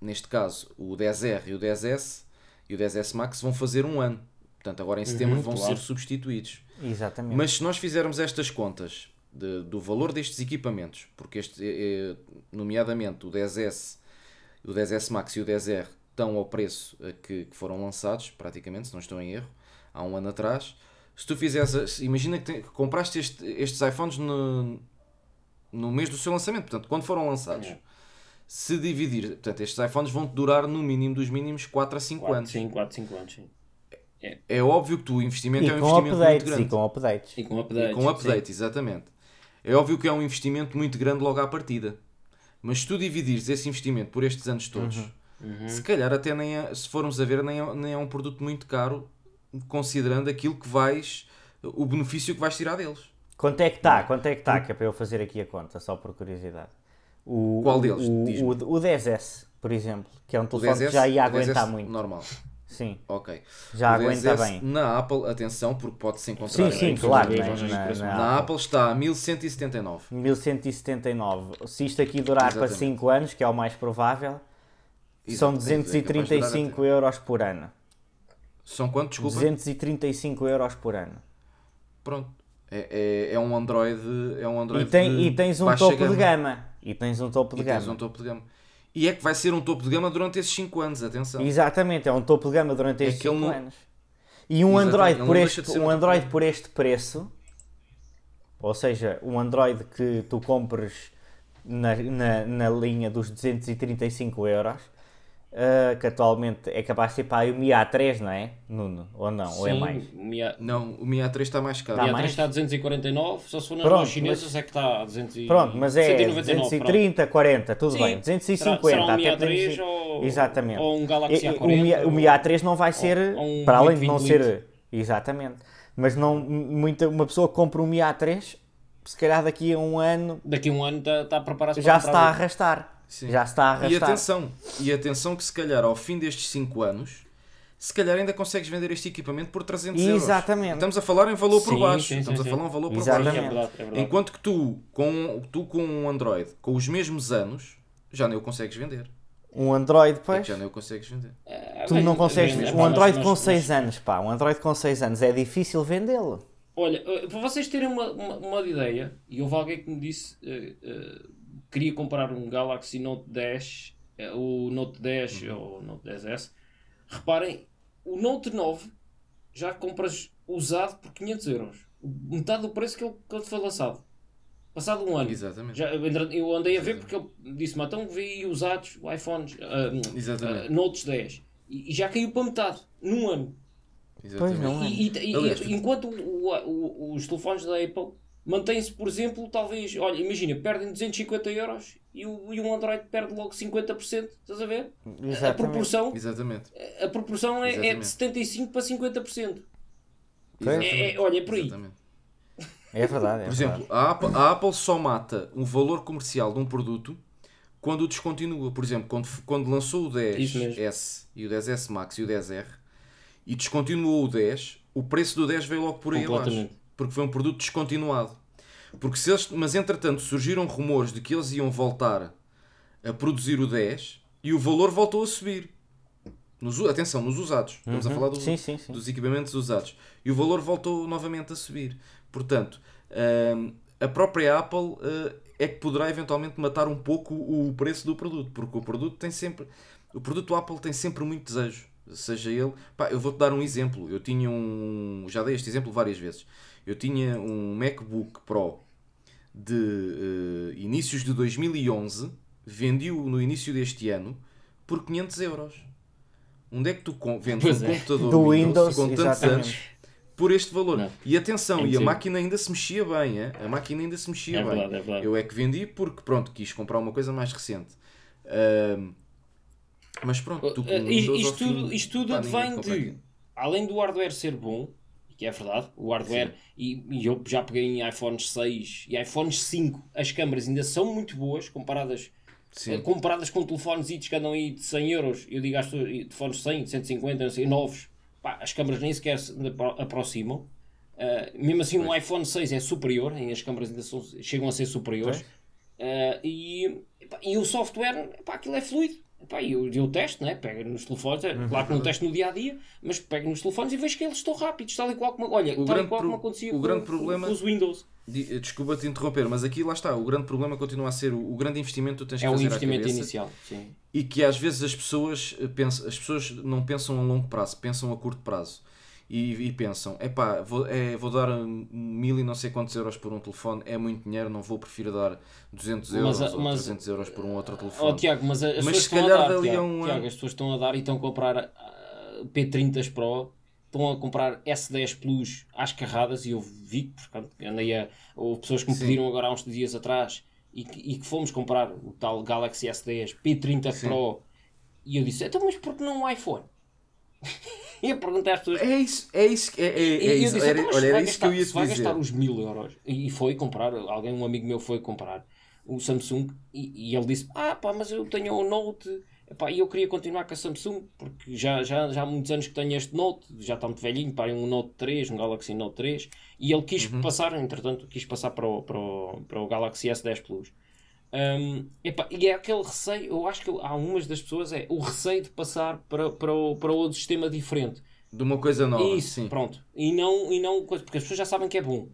A: neste caso, o 10R e o 10S e o 10S Max vão fazer um ano. Portanto, agora em setembro
C: Uhum,
A: vão
C: claro.
A: ser substituídos.
B: Exatamente.
A: Mas se nós fizermos estas contas de- do valor destes equipamentos, porque este, eh, eh, nomeadamente o 10S, o 10S Max e o 10R estão ao preço a que, que foram lançados, praticamente, se não estou em erro, há um ano atrás. Se tu fizeres, a- se- imagina que, te- que compraste este- estes iPhones no, no mês do seu lançamento, portanto, quando foram lançados.
C: É.
A: Se dividir, portanto, estes iPhones vão durar no mínimo dos mínimos 4 a 5
C: 4,
A: anos.
C: sim, 4, 5 anos. Sim.
A: É óbvio que tu, o investimento
B: E
A: é um investimento muito
B: updates,
A: grande.
B: e com updates.
C: E com
A: E
C: update.
A: com update, exatamente. É óbvio que é um investimento muito grande logo à partida. Mas se tu dividires esse investimento por estes anos todos,
C: Uhum.
A: se calhar até nem é, se formos a ver, nem é, nem é um produto muito caro, considerando aquilo que vais, o benefício que vais tirar deles.
B: Quanto é que está? Quanto é que está? Que é para eu fazer aqui a conta, só por curiosidade. O,
A: Qual deles?
B: O, o, o 10S, por exemplo, que é um telefone
A: 10S,
B: que já ia
A: o 10S
B: aguentar muito.
A: Normal.
B: Sim,
A: Ok.
B: já
A: O
B: aguenta
A: 10S
B: bem.
A: Na Apple, atenção, porque pode-se encontrar.
B: Sim, sim, claro.
A: as
B: Na, na, na
A: Na
B: Apple.
A: Está a 1179.
B: 1179. Se isto aqui durar para
A: Exatamente.
B: 5 anos, que é o mais provável, são
A: Exatamente, é durar
B: 235
A: até-
B: euros por ano.
A: São quanto? Desculpa.
B: 235 euros por ano.
A: Pronto. É, é, é um Android. É um Android
B: E, tem, e tens um topo de gama. E tens um topo de
A: E tens
B: gama.
A: um topo de gama. E é que vai ser um topo de gama durante esses 5 anos, atenção.
B: Exatamente, é um topo de gama durante
A: É ele
B: 5
A: não-
B: anos. E um
A: Exatamente,
B: Android, por este, um Android por este preço, ou seja, um Android que tu compres na, na, na linha dos 235 euros, ah, que atualmente é capaz de ser para aí o Mi A3, não é? Nuno? Ou não? Ou é
C: Sim,
B: mais?
C: O Mi A-
A: Não, o Mi A3 está mais caro.
C: Mi
B: Tá
C: A3
B: mais?
C: está a 249, só se for nas
B: Pronto,
C: chinesas
B: mas-
C: é que está a 200 e-
B: Pronto, mas é
C: 199,
B: 230, 40, tudo
C: Sim,
B: bem. 250,
C: será, será um Mi
B: até
C: A3
B: podemos-
C: ou,
B: Exatamente.
C: ou um Galaxy
B: E- e-
C: A40.
B: o, Mi, o Mi
C: ou-
B: A3 não vai ser,
C: ou um
B: para além de não
C: 2020.
B: ser. Exatamente. Mas não, muita, uma pessoa que compra um Mi A3, se calhar daqui a um ano
C: Daqui a um ano está, está a preparar-se
B: já
C: para
B: se está a arrastar.
A: Sim.
B: Já está a
A: E
B: arrastar.
A: atenção, e atenção que se calhar ao fim destes 5 anos, se calhar ainda consegues vender este equipamento por 300 euros.
B: Exatamente.
A: Estamos a falar em valor por
C: Sim,
A: baixo.
C: sim,
A: Estamos
C: sim.
A: a falar em valor por
B: Exatamente.
C: outro.
A: baixo.
C: É verdade, é verdade.
A: Enquanto que tu com, tu com um Android com os mesmos anos, já nem o consegues vender.
B: Um Android, pois.
A: Já nem o consegues vender.
C: É,
B: Tu
C: bem,
B: não consegues.
C: mas,
B: Um Android com
C: nós-
B: 6 anos, pá. Um Android com 6 anos é difícil vendê-lo.
C: Olha, eh, para vocês terem uma, uma, uma ideia, e houve alguém que me disse eh, eh, queria comprar um Galaxy Note 10, eh, o Note 10
A: Uhum.
C: ou o Note 10S. Reparem, o Note 9 já compras usado por 500 euros. Metade do preço que ele, que ele foi lançado. Passado um ano.
A: Exatamente.
C: Já, eu andei- a ver porque ele disse-me, então vi usados iPhones,
A: Exatamente.
C: ah, Notes 10. E, e já caiu para metade, num ano.
A: Exatamente.
C: E, e- e- enquanto o- o- os telefones da Apple mantêm-se, por exemplo, talvez, olha, imagina, perdem 250 euros e, o, e um Android perde logo 50%, estás a ver? A
B: Exatamente.
C: proporção,
A: Exatamente.
C: a proporção é, é de
A: Exatamente.
C: 75 para 50%.
B: Pois.
C: É, é- olha, é por aí.
A: Exatamente.
B: É verdade. É
A: Por exemplo, a Apple, a Apple só mata o valor comercial de um produto quando o descontinua. Por exemplo, quando, quando lançou o
C: Isso mesmo.
A: 10S e o 10S Max e o 10R e descontinuou o 10, o preço do 10 veio logo por aí abaixo. Porque foi um produto descontinuado. Porque se eles, mas entretanto surgiram rumores de que eles iam voltar a produzir o 10 e o valor voltou a subir. Nos, atenção, nos usados. Estamos a falar do-
B: Uhum. Sim, sim, sim.
A: dos equipamentos usados. E o valor voltou novamente a subir. Portanto, hum, a própria Apple eh, é que poderá eventualmente matar um pouco o preço do produto, porque o produto tem sempre. O produto Apple tem sempre muito desejo. Seja ele. Pá, eu vou-te dar um exemplo. Eu tinha um. Já dei este exemplo várias vezes. Eu tinha um MacBook Pro de eh, inícios de 2011, vendi-o no início deste ano por 500 euros. Onde é que tu vendes
C: Pois
A: um
C: é.
A: computador
B: Do
A: Windows,
B: Windows,
A: com tantos
B: exatamente.
A: anos por este valor?
C: Não.
A: E atenção,
C: É
A: e a máquina ainda se mexia bem, hein? a máquina ainda se mexia
C: É
A: bem.
C: verdade, é verdade.
A: Eu é que vendi porque, pronto, quis comprar uma coisa mais recente. Ahm, mas pronto, tu com
C: Uh, isto, tudo,
A: fim,
C: isto tudo
A: pá, compra
C: de, além do hardware ser bom, que é verdade, o hardware, e, e eu já peguei em iPhones 6 e iPhones 5, as câmaras ainda são muito boas comparadas, eh, comparadas com telefones que andam aí de 100 euros. Eu digo às pessoas, telefones de 100, de 150, não sei, novos, pá, as câmaras nem sequer se apro- aproximam. Uh, mesmo assim, um iPhone 6 é superior, e as câmaras ainda são- chegam a ser superiores. Uh, e, e o software, epá, aquilo é fluido. Epá, eu, eu testo, né? pego nos telefones, é, claro que não testo no dia a dia, mas pego nos telefones e vejo que eles estão rápidos, tal e qual como, olha,
A: O grande
C: qual como acontecia
A: o
C: com,
A: grande problema-
C: com os Windows.
A: Di- Desculpa te interromper, mas aqui lá está. O grande problema continua a ser o, o grande investimento que tu tens que
C: É o
A: fazer à
C: investimento
A: cabeça.
C: inicial. Sim.
A: e que às vezes as pessoas eh, pensam, as pessoas não pensam a longo prazo, pensam a curto prazo. E, e pensam, epá, vou, é, vou dar mil e não sei quantos euros por um telefone, é muito dinheiro, não vou, prefiro dar 200 euros
C: Mas,
A: ou
C: mas-
A: 300 euros por um outro
C: Oh,
A: telefone.
C: Tiago, mas as
A: Mas
C: pessoas
A: se
C: estão a
A: calhar
C: dar, Tiago,
A: um
C: Tiago, as pessoas estão a dar e estão a comprar ah, P30s Pro, estão a comprar S10 Plus às carradas e eu vi, porque andei a, houve pessoas que me
A: Sim.
C: pediram agora há uns dias atrás e que, e que fomos comprar o tal Galaxy S10 P30
A: Sim.
C: Pro e eu disse, então mas por que não um iPhone? e eu perguntei às pessoas
A: É isso, é isso, é, é, é
C: e
A: isso.
C: disse,
A: Era,
C: "Então,
A: olha, era
C: vai
A: isso que eu ia te
C: vai
A: dizer.
C: gastar os mil euros e foi comprar, alguém, um amigo meu foi comprar o Samsung e, e ele disse: Ah, pá, mas eu tenho o Note epá, e eu queria continuar com a Samsung porque já, já, já há muitos anos que tenho este Note, já está muito velhinho, pá, é um Note 3, um Galaxy Note 3 e ele quis
A: Uhum.
C: passar, entretanto, quis passar para o, para o, para o Galaxy S10 Plus. Um, epá, e é aquele receio, eu acho que há umas das pessoas é o receio de passar para, para, o, para outro sistema diferente.
A: De uma coisa nova,
C: Isso,
A: sim.
C: pronto. E não, e não porque as pessoas já sabem que é bom.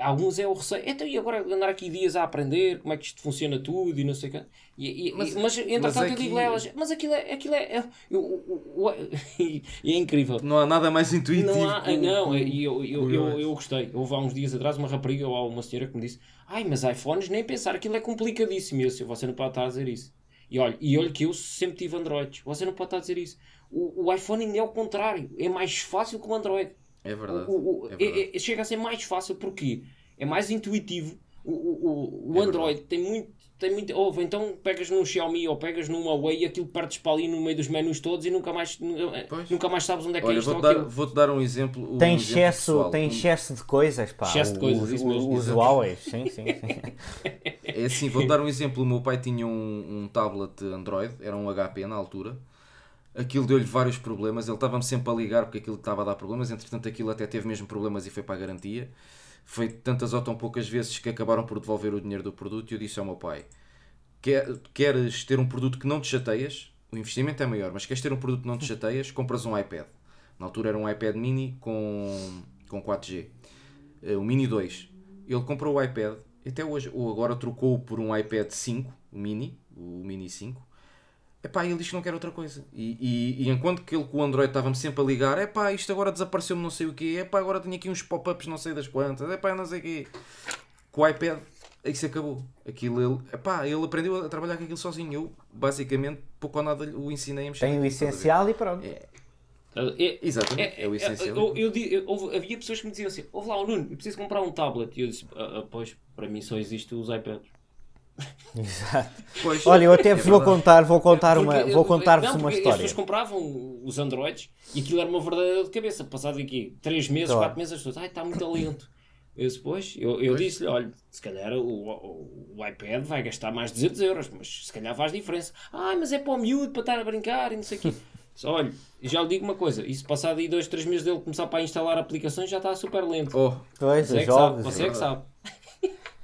C: Ah, Alguns é o receio. Então, e agora andar aqui dias a aprender como é que isto funciona tudo e não sei o quê. E, e-
A: Mas-
C: e- mas, entretanto,
A: mas
C: eu
A: aqui-
C: digo a elas, mas aquilo é. Aquilo é, é- eu- e é incrível.
A: Não há nada mais intuitivo.
C: Não, há,
A: que
C: não
A: que
C: e eu, eu, eu,
A: iOS.
C: eu gostei. Houve há uns dias atrás uma rapariga ou uma senhora que me disse: Ai, mas iPhones nem pensar, aquilo é complicadíssimo. E eu disse: Você não pode estar a dizer isso. E olha, e olha que eu sempre tive Androids. Você não pode estar a dizer isso. O, o iPhone ainda é o contrário. É mais fácil que o Android.
A: É verdade.
C: O- o-
A: é
C: é-
A: verdade.
C: é- chega a ser mais fácil porque é mais intuitivo. O, o, o- o
A: É
C: Android tem muito. Tem muito ouve, então pegas num Xiaomi ou pegas num Huawei e aquilo perdes para ali no meio dos menus todos e nunca mais, nunca,
A: Pois.
C: nunca mais sabes onde é que é
A: Olha,
C: isto ou
A: vou-te dar, vou-te dar um exemplo. um
B: Tem
A: exemplo
B: excesso,
A: pessoal.
B: tem excesso de coisas, pá.
C: Excesso de coisas,
B: os,
C: isso mesmo,
B: os. Huawei, sim, sim, sim.
A: É assim, vou dar um exemplo. O meu pai tinha um, um tablet Android, era um HP na altura. Aquilo deu-lhe vários problemas. Ele estava-me sempre a ligar porque aquilo estava a dar problemas. Entretanto, aquilo até teve mesmo problemas e foi para a garantia. Foi tantas ou tão poucas vezes que acabaram por devolver o dinheiro do produto. E eu disse ao meu pai: "Quer- Queres ter um produto que não te chateias? O investimento é maior, mas queres ter um produto que não te chateias? Compras um iPad. Na altura era um iPad mini com, com 4G. Eh, o Mini 2. Ele comprou o iPad, até hoje, ou agora trocou por um iPad 5, o Mini, o Mini 5. Epá, ele diz que não quer outra coisa. E, e, e enquanto que ele com o Android estava-me sempre a ligar, epá, isto agora desapareceu-me não sei o quê, epá, agora tenho aqui uns pop-ups não sei das quantas, epá, não sei o quê. Com o iPad, isso acabou. Aquilo, ele, epá, ele aprendeu a trabalhar com aquilo sozinho. Eu, basicamente, pouco ou nada o ensinei a mexer.
B: Tem o essencial e pronto.
A: É,
C: É-
A: Exatamente, é, o essencial.
C: Eu, eu, eu- houve- havia pessoas que me diziam assim: Ouve lá, o Nuno, eu preciso comprar um tablet. E eu disse: "Ah, ah, Pois, para mim só existe os iPads.
B: Exato.
A: Pois,
B: Olha, eu até
A: é
B: vos vou contar, vou contar uma,
C: Porque-
B: vou contar-vos uma
C: porque As
B: história.
C: pessoas compravam os Androids e aquilo era uma verdadeira dor de cabeça. Passado aqui 3 meses,
B: Claro.
C: 4 meses, as pessoas, ai, está muito lento. Eu disse, pois, eu, eu disse-lhe, olha, se calhar o, o, o, iPad vai gastar mais de 200 euros, mas se calhar faz diferença. Ah, mas é para o miúdo, para estar a brincar e não sei o quê. Disse, olha, já lhe digo uma coisa, e se passar aí 2, 3 meses dele começar para instalar aplicações, já está super lento.
A: Oh,
B: Pois,
C: você é que sabe,
B: jogos.
C: você é que sabe.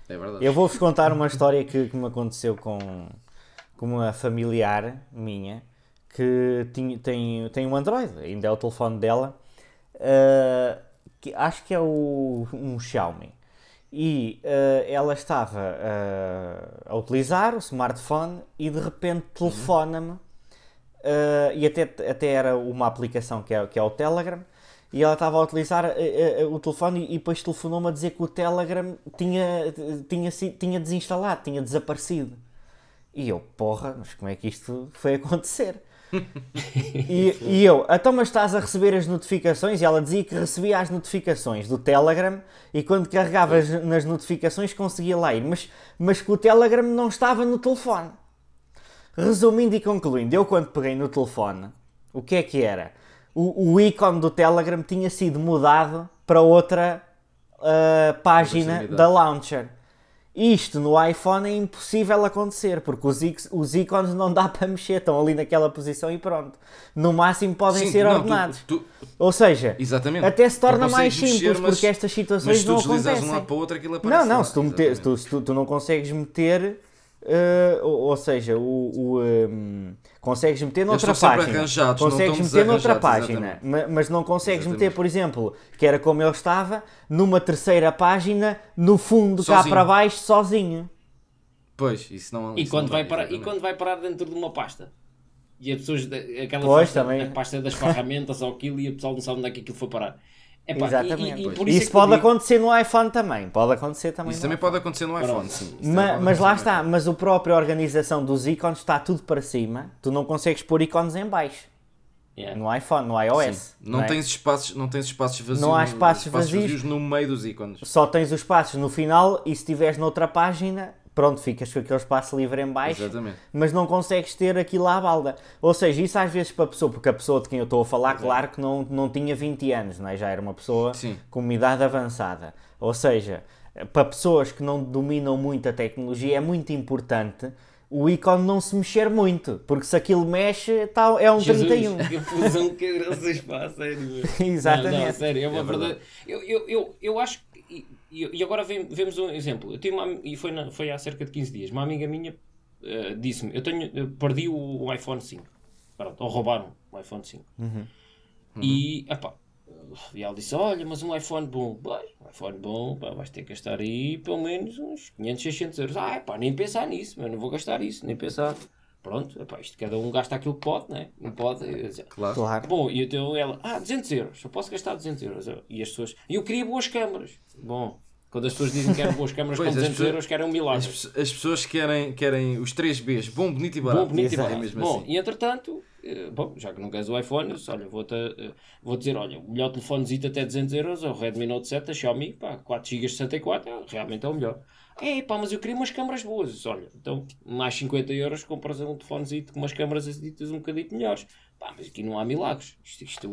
A: É verdade.
B: Eu vou-vos contar uma história que, que me aconteceu com, com uma familiar minha que tinha, tem, tem um Android, ainda é o telefone dela, uh, que acho que é o, um Xiaomi. E uh, ela estava uh, a utilizar o smartphone e de repente telefona-me. e até, até era uma aplicação que é, que é o Telegram. E ela estava a utilizar o telefone e, e depois telefonou-me a dizer que o Telegram tinha, tinha, tinha desinstalado, tinha desaparecido. E eu, porra, mas como é que isto foi acontecer? e, e, eu, então mas estás a receber as notificações? E ela dizia que recebia as notificações do Telegram e quando carregavas nas notificações conseguia lá ir, mas, mas que o Telegram não estava no telefone. Resumindo e concluindo, eu quando peguei no telefone, o que é que era? O, o ícone do Telegram tinha sido mudado para outra uh, página da launcher. Isto no iPhone é impossível acontecer, porque os, os ícones não dá para mexer, estão ali naquela posição e pronto. No máximo podem
A: Sim,
B: ser
A: não,
B: ordenados.
A: tu- tu-
B: Ou seja,
A: Exatamente.
B: até se torna mais simples,
A: mexer, mas-
B: porque estas situações
A: Mas se tu
B: não
A: de um
B: acontecem.
A: lado para o outro, aquilo aparece.
B: Não, não, se tu, meter, se tu, se tu não consegues meter, eh, ou, ou seja, o, o, ehm, consegues meter noutra página, consegues meter noutra página,
A: exatamente.
B: mas não consegues
A: Exatamente.
B: meter, por exemplo, que era como eu estava, numa terceira página, no fundo cá
A: Sozinho.
B: para baixo, sozinho.
A: Pois, isso não.
C: E
A: isso
C: quando,
A: não
C: vai
A: dá,
C: parar, e quando vai parar dentro de uma pasta? E as pessoas, aquela
B: Pois,
C: pasta, pasta das ferramentas ou aquilo e a pessoa não sabe onde é que aquilo foi parar. Epá,
B: Exatamente.
C: e- e
B: Isso,
C: é
B: pode
C: digo-
B: acontecer no iPhone também, pode acontecer também.
A: Isso
B: no
A: também
B: iPhone.
A: pode acontecer no iPhone,
C: Pronto.
A: sim. Isso também
B: Ma-
A: pode
B: mas lá está, mas a própria organização dos ícones está tudo para cima, tu não consegues pôr ícones em baixo.
C: Yeah.
B: No iPhone, no iOS.
A: Sim. Não,
B: é?
A: tens espaços, não tens espaços vazios.
B: Não há
A: no-
B: espaços vazios.
A: no meio dos ícones.
B: Só tens os passos no final e se estiveres noutra página, pronto, ficas com aquele espaço livre em baixo,
A: Exatamente.
B: mas não consegues ter aquilo à balda. Ou seja, isso às vezes para a pessoa, porque a pessoa de quem eu estou a falar, claro que não, não tinha 20 anos, não é? já era uma pessoa
A: Sim.
B: com uma idade avançada. Ou seja, para pessoas que não dominam muito a tecnologia é muito importante o ícone não se mexer muito, porque se aquilo mexe, tá, é um
C: Jesus,
B: 31.
C: que fusão que graças pá, sério.
B: Exatamente.
C: Não, não, sério, é uma
A: É verdade.
C: verdade. Eu, eu, eu, eu acho que. E, e- agora vem- vemos um exemplo. Eu uma, e foi, na- foi há cerca de 15 dias. Uma amiga minha eh, disse-me: Eu tenho, eu perdi o, o iPhone 5. Pronto, ou roubaram o iPhone 5. E, epá, e ela disse: Olha, mas um iPhone bom. Um iPhone bom, pá, vais ter que gastar aí pelo menos uns 500, 600 euros. Ah, epá, nem pensar nisso, eu não vou gastar isso, nem pensar. Pronto, epá, isto cada um gasta aquilo que pode, né? Não pode. dizia,
A: Claro.
B: Claro.
C: Bom, e então ela, ah, 200 euros, eu posso gastar 200 euros. E as pessoas, e eu queria boas câmaras. Bom, quando as pessoas dizem que querem boas câmaras com
A: Pois, as
C: 200
A: pessoas-
C: euros, querem um milagre.
A: As, as pessoas querem, querem os 3 Bs, bom, bonito e barato.
C: Bom, bonito e barato.
A: É mesmo
C: Bom,
A: assim.
C: e entretanto, eh, bom, já que não queres o iPhone, eu disse, olha, vou, vou dizer, olha, o melhor telefonezito até 200 euros é o Redmi Note 7 da Xiaomi, pá, 4 GB 64, é, realmente é o melhor. É, pá, mas eu queria umas câmaras boas. Olha, então, mais 50 euros compras um telefonezito com umas câmaras ditas um bocadinho melhores. Pá, mas aqui não há milagres. Isto, isto,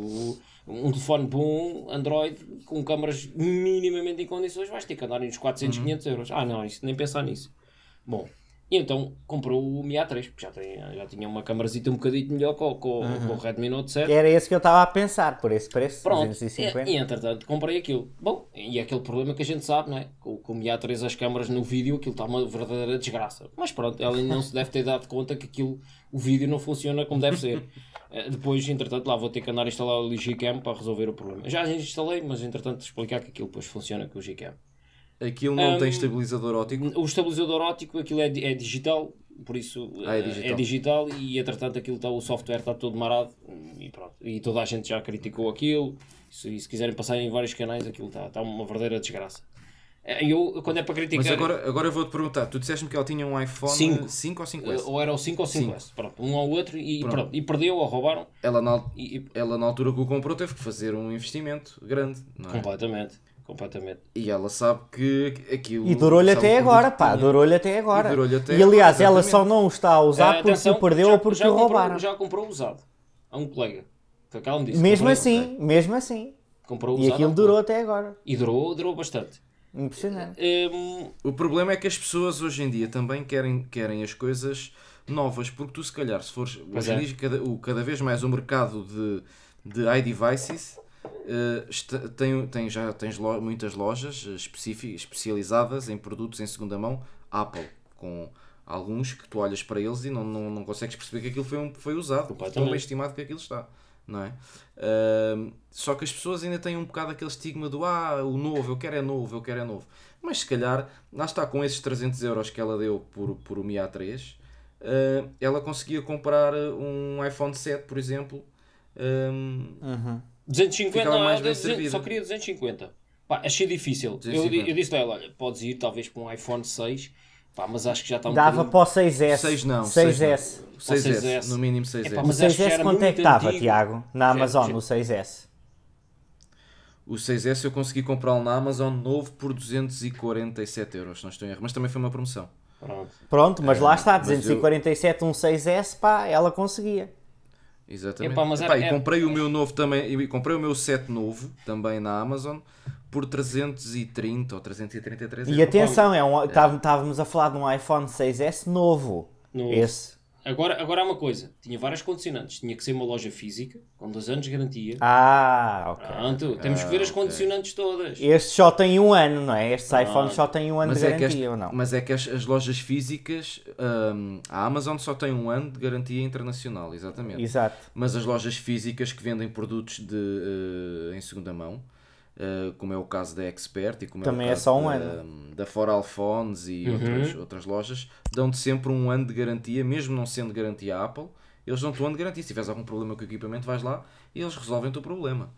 C: um telefone bom, Android, com câmaras minimamente em condições, vais ter que andar uns 400, 500 euros. Ah, não, isso, nem pensar nisso. Bom, e então comprou o Mi A3, porque já, tem, já tinha uma câmarazita um bocadinho melhor com, com, com o Redmi Note 7.
B: Era esse que eu estava a pensar, por esse preço,
C: Pronto,
B: 250.
C: e, e entretanto comprei aquilo. Bom, e é aquele problema que a gente sabe, não é? Com, com o Mi A3 as câmaras no vídeo, aquilo está uma verdadeira desgraça. Mas pronto, ela não se deve ter dado conta que aquilo, o vídeo não funciona como deve ser. Eh, Depois, entretanto, lá vou ter que andar a instalar o Gcam para resolver o problema. Já instalei, mas entretanto explicar que aquilo depois funciona com o Gcam.
A: Aquilo não
C: Hum,
A: tem estabilizador óptico.
C: O estabilizador óptico, aquilo é, é digital, por isso
A: Ah, é
C: eh,
A: digital.
C: digital e entretanto aquilo está, o software está todo marado e pronto. E toda a gente já criticou aquilo. Se, se quiserem passar em vários canais, aquilo está, está uma verdadeira desgraça. Eh, Eu, quando é para criticar.
A: Mas agora, agora eu vou-te perguntar, tu disseste-me que ela tinha um iPhone
C: Cinco.
A: 5 ou 5S?
C: eh, Ou era o 5 ou 5S, pronto, um ao outro e,
A: Pronto.
C: pronto, e perdeu ou roubaram
A: Ela, na,
C: e, e-
A: ela na altura que o comprou teve que fazer um investimento grande, não é?
C: completamente, completamente.
A: E ela sabe que aquilo...
B: E durou-lhe até agora, pá, durou-lhe até agora.
A: E até
B: e aliás,
A: agora,
B: ela só não o está a usar
C: Eh,
B: porque
C: atenção,
B: o perdeu
C: já-
B: ou porque
C: já
B: o roubaram.
C: Já comprou usado a um colega. Foi que ela me disse.
B: Mesmo assim, mesmo assim.
C: Comprou
B: E
C: usado a
B: aquilo
C: um
B: durou até agora.
C: E durou, durou bastante.
B: Impressionante.
C: Hum,
A: O problema é que as pessoas hoje em dia também querem, querem as coisas novas, porque tu se calhar, se fores hoje em
C: é.
A: dia, cada, o, cada vez mais o mercado de, de iDevices eh, está- tem, tem, já tens lo- muitas lojas eh, especializadas em produtos em segunda mão Apple, com alguns que tu olhas para eles e não, não, não consegues perceber que aquilo foi, um, foi usado, tão bem estimado que aquilo está. Não é? Ahm, só que as pessoas ainda têm um bocado aquele estigma do ah, o novo, eu quero é novo, eu quero é novo. Mas se calhar, lá está, com esses 300 euros que ela deu por, por o Mi A3, ah, ela conseguia comprar um iPhone 7, por exemplo. ahm,
C: 250,
A: Ficava
C: não,
A: mais
C: eu
A: servida.
C: só queria 250. Pá, achei difícil. Eu,
A: 250.
C: eu disse a ela, olha, podes ir talvez para um iPhone 6, pá, mas acho que já está um
B: Dava
C: bocadinho-
B: para o 6S.
A: 6 não,
B: 6S.
A: 6S,
C: 6S.
A: no mínimo 6S.
C: Epá,
B: O
C: mas já
B: 6S
C: era
B: quanto é que estava. Tiago? Na Amazon, no 6S.
A: O 6S eu consegui comprá-lo na Amazon novo por 247 euros, se não estou em erro, mas também foi uma promoção.
C: Pronto.
B: Pronto, mas lá está,
A: mas eu-
B: 247, um 6S, pá, ela conseguia.
A: Exatamente.
C: Epá, mas
A: Epá,
C: era-
A: e comprei o meu novo também, e comprei o meu 7 novo também na Amazon por 330 ou 333
B: E atenção, é um, táv- estávamos a falar de um iPhone 6S novo.
C: Novo.
B: Esse.
C: Agora, agora há uma coisa, tinha várias condicionantes. Tinha que ser uma loja física, com 2 anos de garantia.
B: Ah, ok.
C: Pronto, temos que ver as condicionantes todas.
B: Este só tem um ano, não é? Estes iPhones só têm um ano
A: Mas
B: de
A: é,
B: garantia
A: as,
B: ou não?
A: mas é que as, as lojas físicas, hum, a Amazon só tem um ano de garantia internacional, exatamente.
B: Exato.
A: Mas as lojas físicas que vendem produtos de, eh, em segunda mão, eh, como é o caso da Expert e como
B: Também
A: é, o
B: é
A: caso
B: só um
A: da,
B: ano.
A: da For Alphones e outras, outras lojas, dão-te sempre um ano de garantia, mesmo não sendo garantia Apple, eles dão-te um ano de garantia. Se tiveres algum problema com o equipamento, vais lá e eles resolvem o teu problema.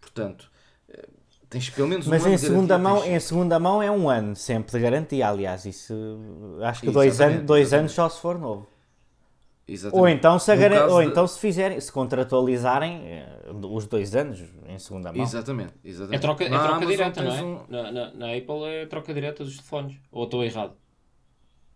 A: Portanto, eh, tens pelo menos um
B: Mas
A: ano
B: em
A: de
B: segunda,
A: garantia,
B: mão,
A: tens
B: em segunda mão é um ano sempre de garantia, aliás, isso acho que dois,
A: Exatamente,
B: anos, dois
A: exatamente.
B: anos só se for novo.
A: Exatamente.
B: Ou então, se, ou
A: de-
B: então se fizerem, se contratualizarem eh, os dois anos em segunda mão.
A: Exatamente, exatamente.
C: É troca, é
A: Na
C: troca
A: Amazon
C: direta, não é?
A: um-
C: Na, na, na Apple é troca direta dos telefones. Ou estou errado?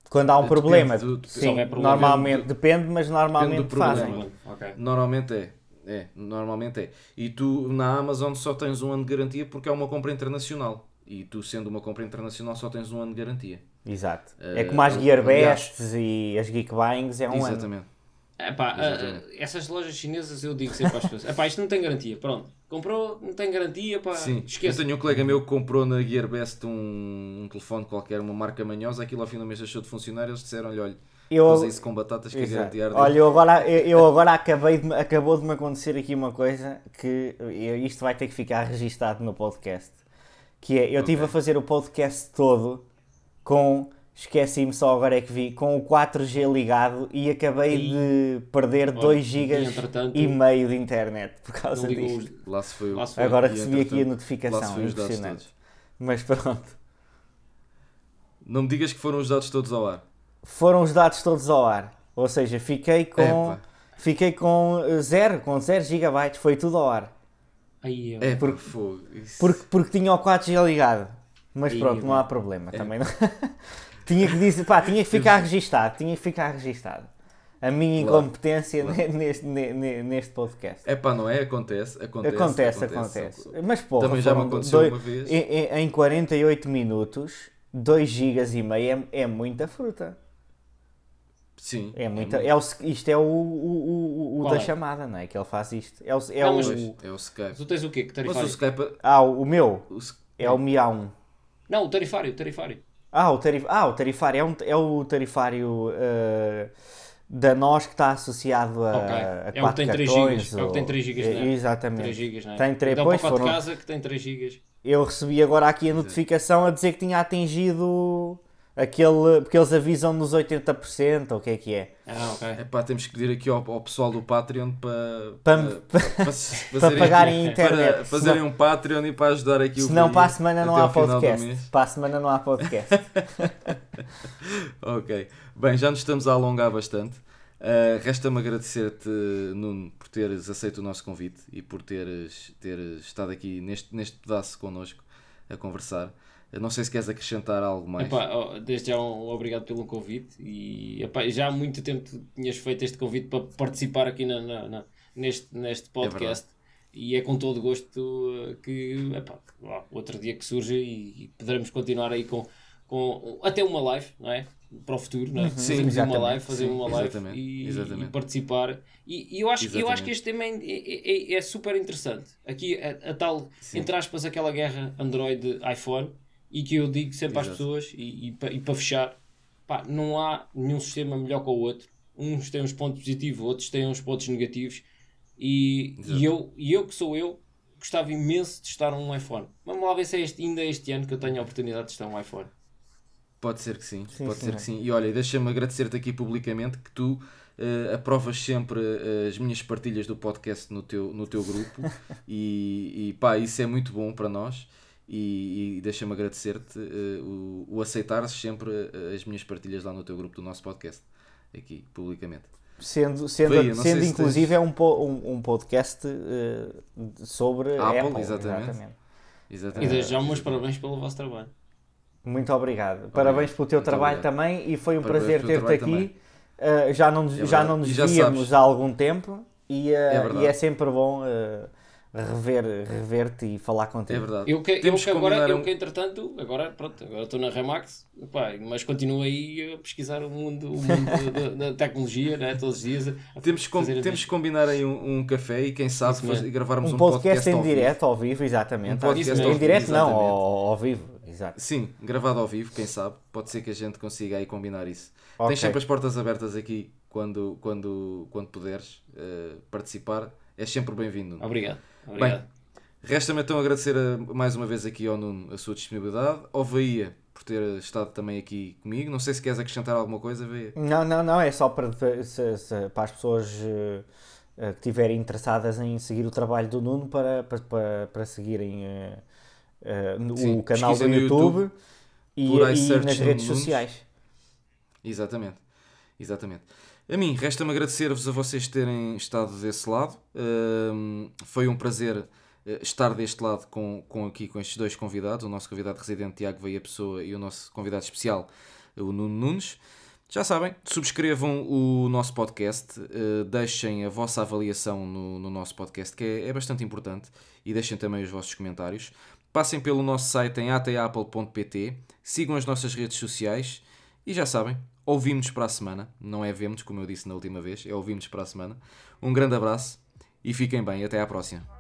B: Quando há um
A: Depende
B: problema,
A: do- depende-
B: sim,
C: houver problema.
B: normalmente depende, mas normalmente
A: problema.
B: fazem.
C: Ok.
A: Normalmente é. É, normalmente é. E tu na Amazon só tens um ano de garantia porque é uma compra internacional. E tu sendo uma compra internacional só tens um ano de garantia.
B: Exato.
A: Eh,
B: é como as Gearbests e as Geekbuyings é um ano.
A: Exatamente.
C: Epá,
A: Exatamente.
C: ah, essas lojas chinesas eu digo sempre às pessoas: epá, isto não tem garantia. Pronto, comprou, não tem garantia, pá,
A: Sim, eu
C: esquece.
A: tenho um colega meu que comprou na Gearbest um, um telefone qualquer, uma marca manhosa, aquilo ao fim do mês deixou de funcionar, eles disseram-lhe, olha,
B: Eu-
A: usa isso com batatas que a
B: Exato.
A: arde."
B: Olha, eu agora, eu eu agora acabei de, acabou de me acontecer aqui uma coisa que eu- isto vai ter que ficar registado no podcast. Que é, eu estive
A: Ok.
B: a fazer o podcast todo com, esqueci-me só agora é que vi, com o 4G ligado e acabei
C: E-
B: de perder
C: Olha,
B: 2
C: e
B: GB e meio de internet por causa disto.
C: os-
A: Lá se foi o-
C: Lá se foi.
B: Agora
A: E,
B: recebi aqui a notificação,
A: dados
B: impressionante. Mas pronto.
A: Não me digas que foram os dados todos ao ar.
B: Foram os dados todos ao ar. Ou seja, fiquei com.
A: Epá.
B: Fiquei com eh, zero, com 0 GB, foi tudo ao ar.
C: Aí,
A: É,
B: Porque-
A: Porque,
B: porque tinha o 4G ligado. Mas pronto, não há problema. Também não... tinha que dizer, pá, tinha que ficar registado. Tinha que ficar registado. A minha incompetência
A: claro.
B: ne- Neste, ne- ne- neste podcast.
A: É pá, não é? Acontece, acontece.
B: Acontece, acontece. Mas porra,
A: Também já me aconteceu
B: dois-
A: uma vez.
B: Em, em- em 48 minutos, 2 GB e meio é, é muita fruta.
A: Sim.
B: É muita,
A: muito.
B: é o, isto é o, o, o, o da
C: é?
B: chamada, não é? Que ele faz isto. É o, é
C: Não,
B: o,
A: é o Skype.
C: Tu tens o quê? Que
A: Mas o
C: tarifário?
A: Skype.
B: ah, o meu
A: o
B: é o Mi A1.
C: Não, o tarifário, o tarifário.
B: Ah, o, tarif... ah, o tarifário é, um, é o tarifário eh, da nós que está associado a,
C: Ok.
B: a
C: É o que
B: quatro
C: tem 3
B: cartões.
C: gigas, é o que tem 3 gigas,
B: é? Exatamente.
C: 3 GB, não é?
B: Tem três-
C: Dá um
B: pois,
C: pacote de
B: foram-
C: casa que tem 3 GB.
B: Eu recebi agora aqui a notificação a dizer que tinha atingido aquele. Porque eles avisam nos 80%, ou o que é que é.
C: Ah, ok.
A: É pá, temos que pedir aqui ao, ao pessoal do Patreon para.
B: Para-
A: para,
B: Para pagarem a internet.
A: Para fazerem um Patreon e para ajudar aqui o
B: Senão para a semana não há podcast. Para a semana não há podcast.
A: Ok. Bem, já nos estamos a alongar bastante. Uh, Resta-me agradecer-te, Nuno, por teres aceito o nosso convite e por teres, teres estado aqui neste, neste pedaço connosco a conversar. Eu não sei se queres acrescentar algo mais.
C: Epá, desde já um obrigado pelo convite e epá, já há muito tempo tinhas feito este convite para participar aqui na, na- na- neste, neste podcast e é com todo gosto que epá, outro dia que surge e, e poderemos continuar aí com, com até uma live, não é? Para o futuro, não é?
A: Uhum. Sim,
C: Fazermos uma live, fazer
A: Sim,
C: uma live
A: exatamente,
C: e,
A: exatamente.
C: e participar. E, e eu, acho, eu acho que este tema é, é, é- é super interessante. Aqui a, a tal, entre aspas, aquela guerra Android-iPhone e que eu digo sempre às
A: Exato.
C: pessoas e, e, pa- e para fechar, pá, não há nenhum sistema melhor que o outro. Uns têm uns pontos positivos, outros têm uns pontos negativos. E, e, eu, e eu que sou eu, gostava imenso de testar um iPhone. Vamos lá ver se é este, ainda este ano que eu tenho a oportunidade de testar um iPhone.
A: Pode ser que sim,
B: Sim,
A: pode
B: senhor.
A: ser que sim. E olha, deixa-me agradecer-te aqui publicamente que tu eh, aprovas sempre eh, as minhas partilhas do podcast no teu, no teu grupo e, e pá, isso é muito bom para nós e, e deixa-me agradecer-te eh, o, o aceitares sempre eh, as minhas partilhas lá no teu grupo do nosso podcast, aqui, publicamente.
B: Sendo, sendo, sendo
A: se
B: inclusive
A: tens-
B: é um, um, um podcast eh, sobre
A: Apple,
B: Apple.
A: exatamente.
C: E
A: Exatamente.
C: desde já os meus parabéns pelo vosso trabalho.
B: Muito obrigado. Parabéns pelo teu
A: Muito
B: trabalho
A: obrigado.
B: também e foi um
A: Parabéns
B: prazer ter-te aqui. Uh, já não, já
A: verdade.
B: não nos
A: E já
B: víamos
A: sabes.
B: há algum tempo e, uh,
A: verdade.
B: e é sempre bom uh, rever, rever-te e falar contigo.
A: É verdade.
C: Eu que, eu que agora,
A: combinar
C: eu que entretanto, agora pronto, agora estou na Remax, pá, mas continuo aí a pesquisar o mundo, o mundo da, da tecnologia, né, todos os dias.
A: Temos, que com- temos que combinar aí um, um café e quem sabe faz- gravarmos
B: Um
A: um,
B: podcast, em
A: ao vivo.
B: direto, ao vivo, exatamente.
A: Um podcast
B: em
C: ao vivo,
B: direto não,
A: exatamente.
B: ao, ao vivo. Exato.
A: Sim, gravado ao vivo, quem sabe. Pode ser que a gente consiga aí combinar isso.
B: Ok.
A: Tens sempre as portas abertas aqui quando, quando, quando puderes eh, participar. És sempre bem-vindo. Nuno.
C: Obrigado. Obrigado.
A: Resta-me então agradecer a- mais uma vez aqui ao Nuno a sua disponibilidade, ao Veia por ter estado também aqui comigo. Não sei se queres acrescentar alguma coisa, Veia.
B: Não, não, não, é só para, se- se- para as pessoas uh, que estiverem interessadas em seguir o trabalho do Nuno para, para, para, para seguirem uh, uh, no-
A: Sim,
B: o canal do YouTube,
A: YouTube,
B: e, e nas redes sociais.
A: Exatamente. Exatamente. A mim, resta-me agradecer-vos a vocês terem estado desse lado. Foi um prazer eh, estar deste lado com, com aqui com estes dois convidados, o nosso convidado residente Tiago Veia Pessoa e o nosso convidado especial, o Nuno Nunes. Já sabem, subscrevam o nosso podcast, eh, deixem a vossa avaliação no, no nosso podcast, que é, é bastante importante, e deixem também os vossos comentários. Passem pelo nosso site em atapple.pt, sigam as nossas redes sociais e já sabem, ouvimos para a semana. Não é vemos, como eu disse na última vez, é ouvimos para a semana. Um grande abraço e fiquem bem. Até à próxima.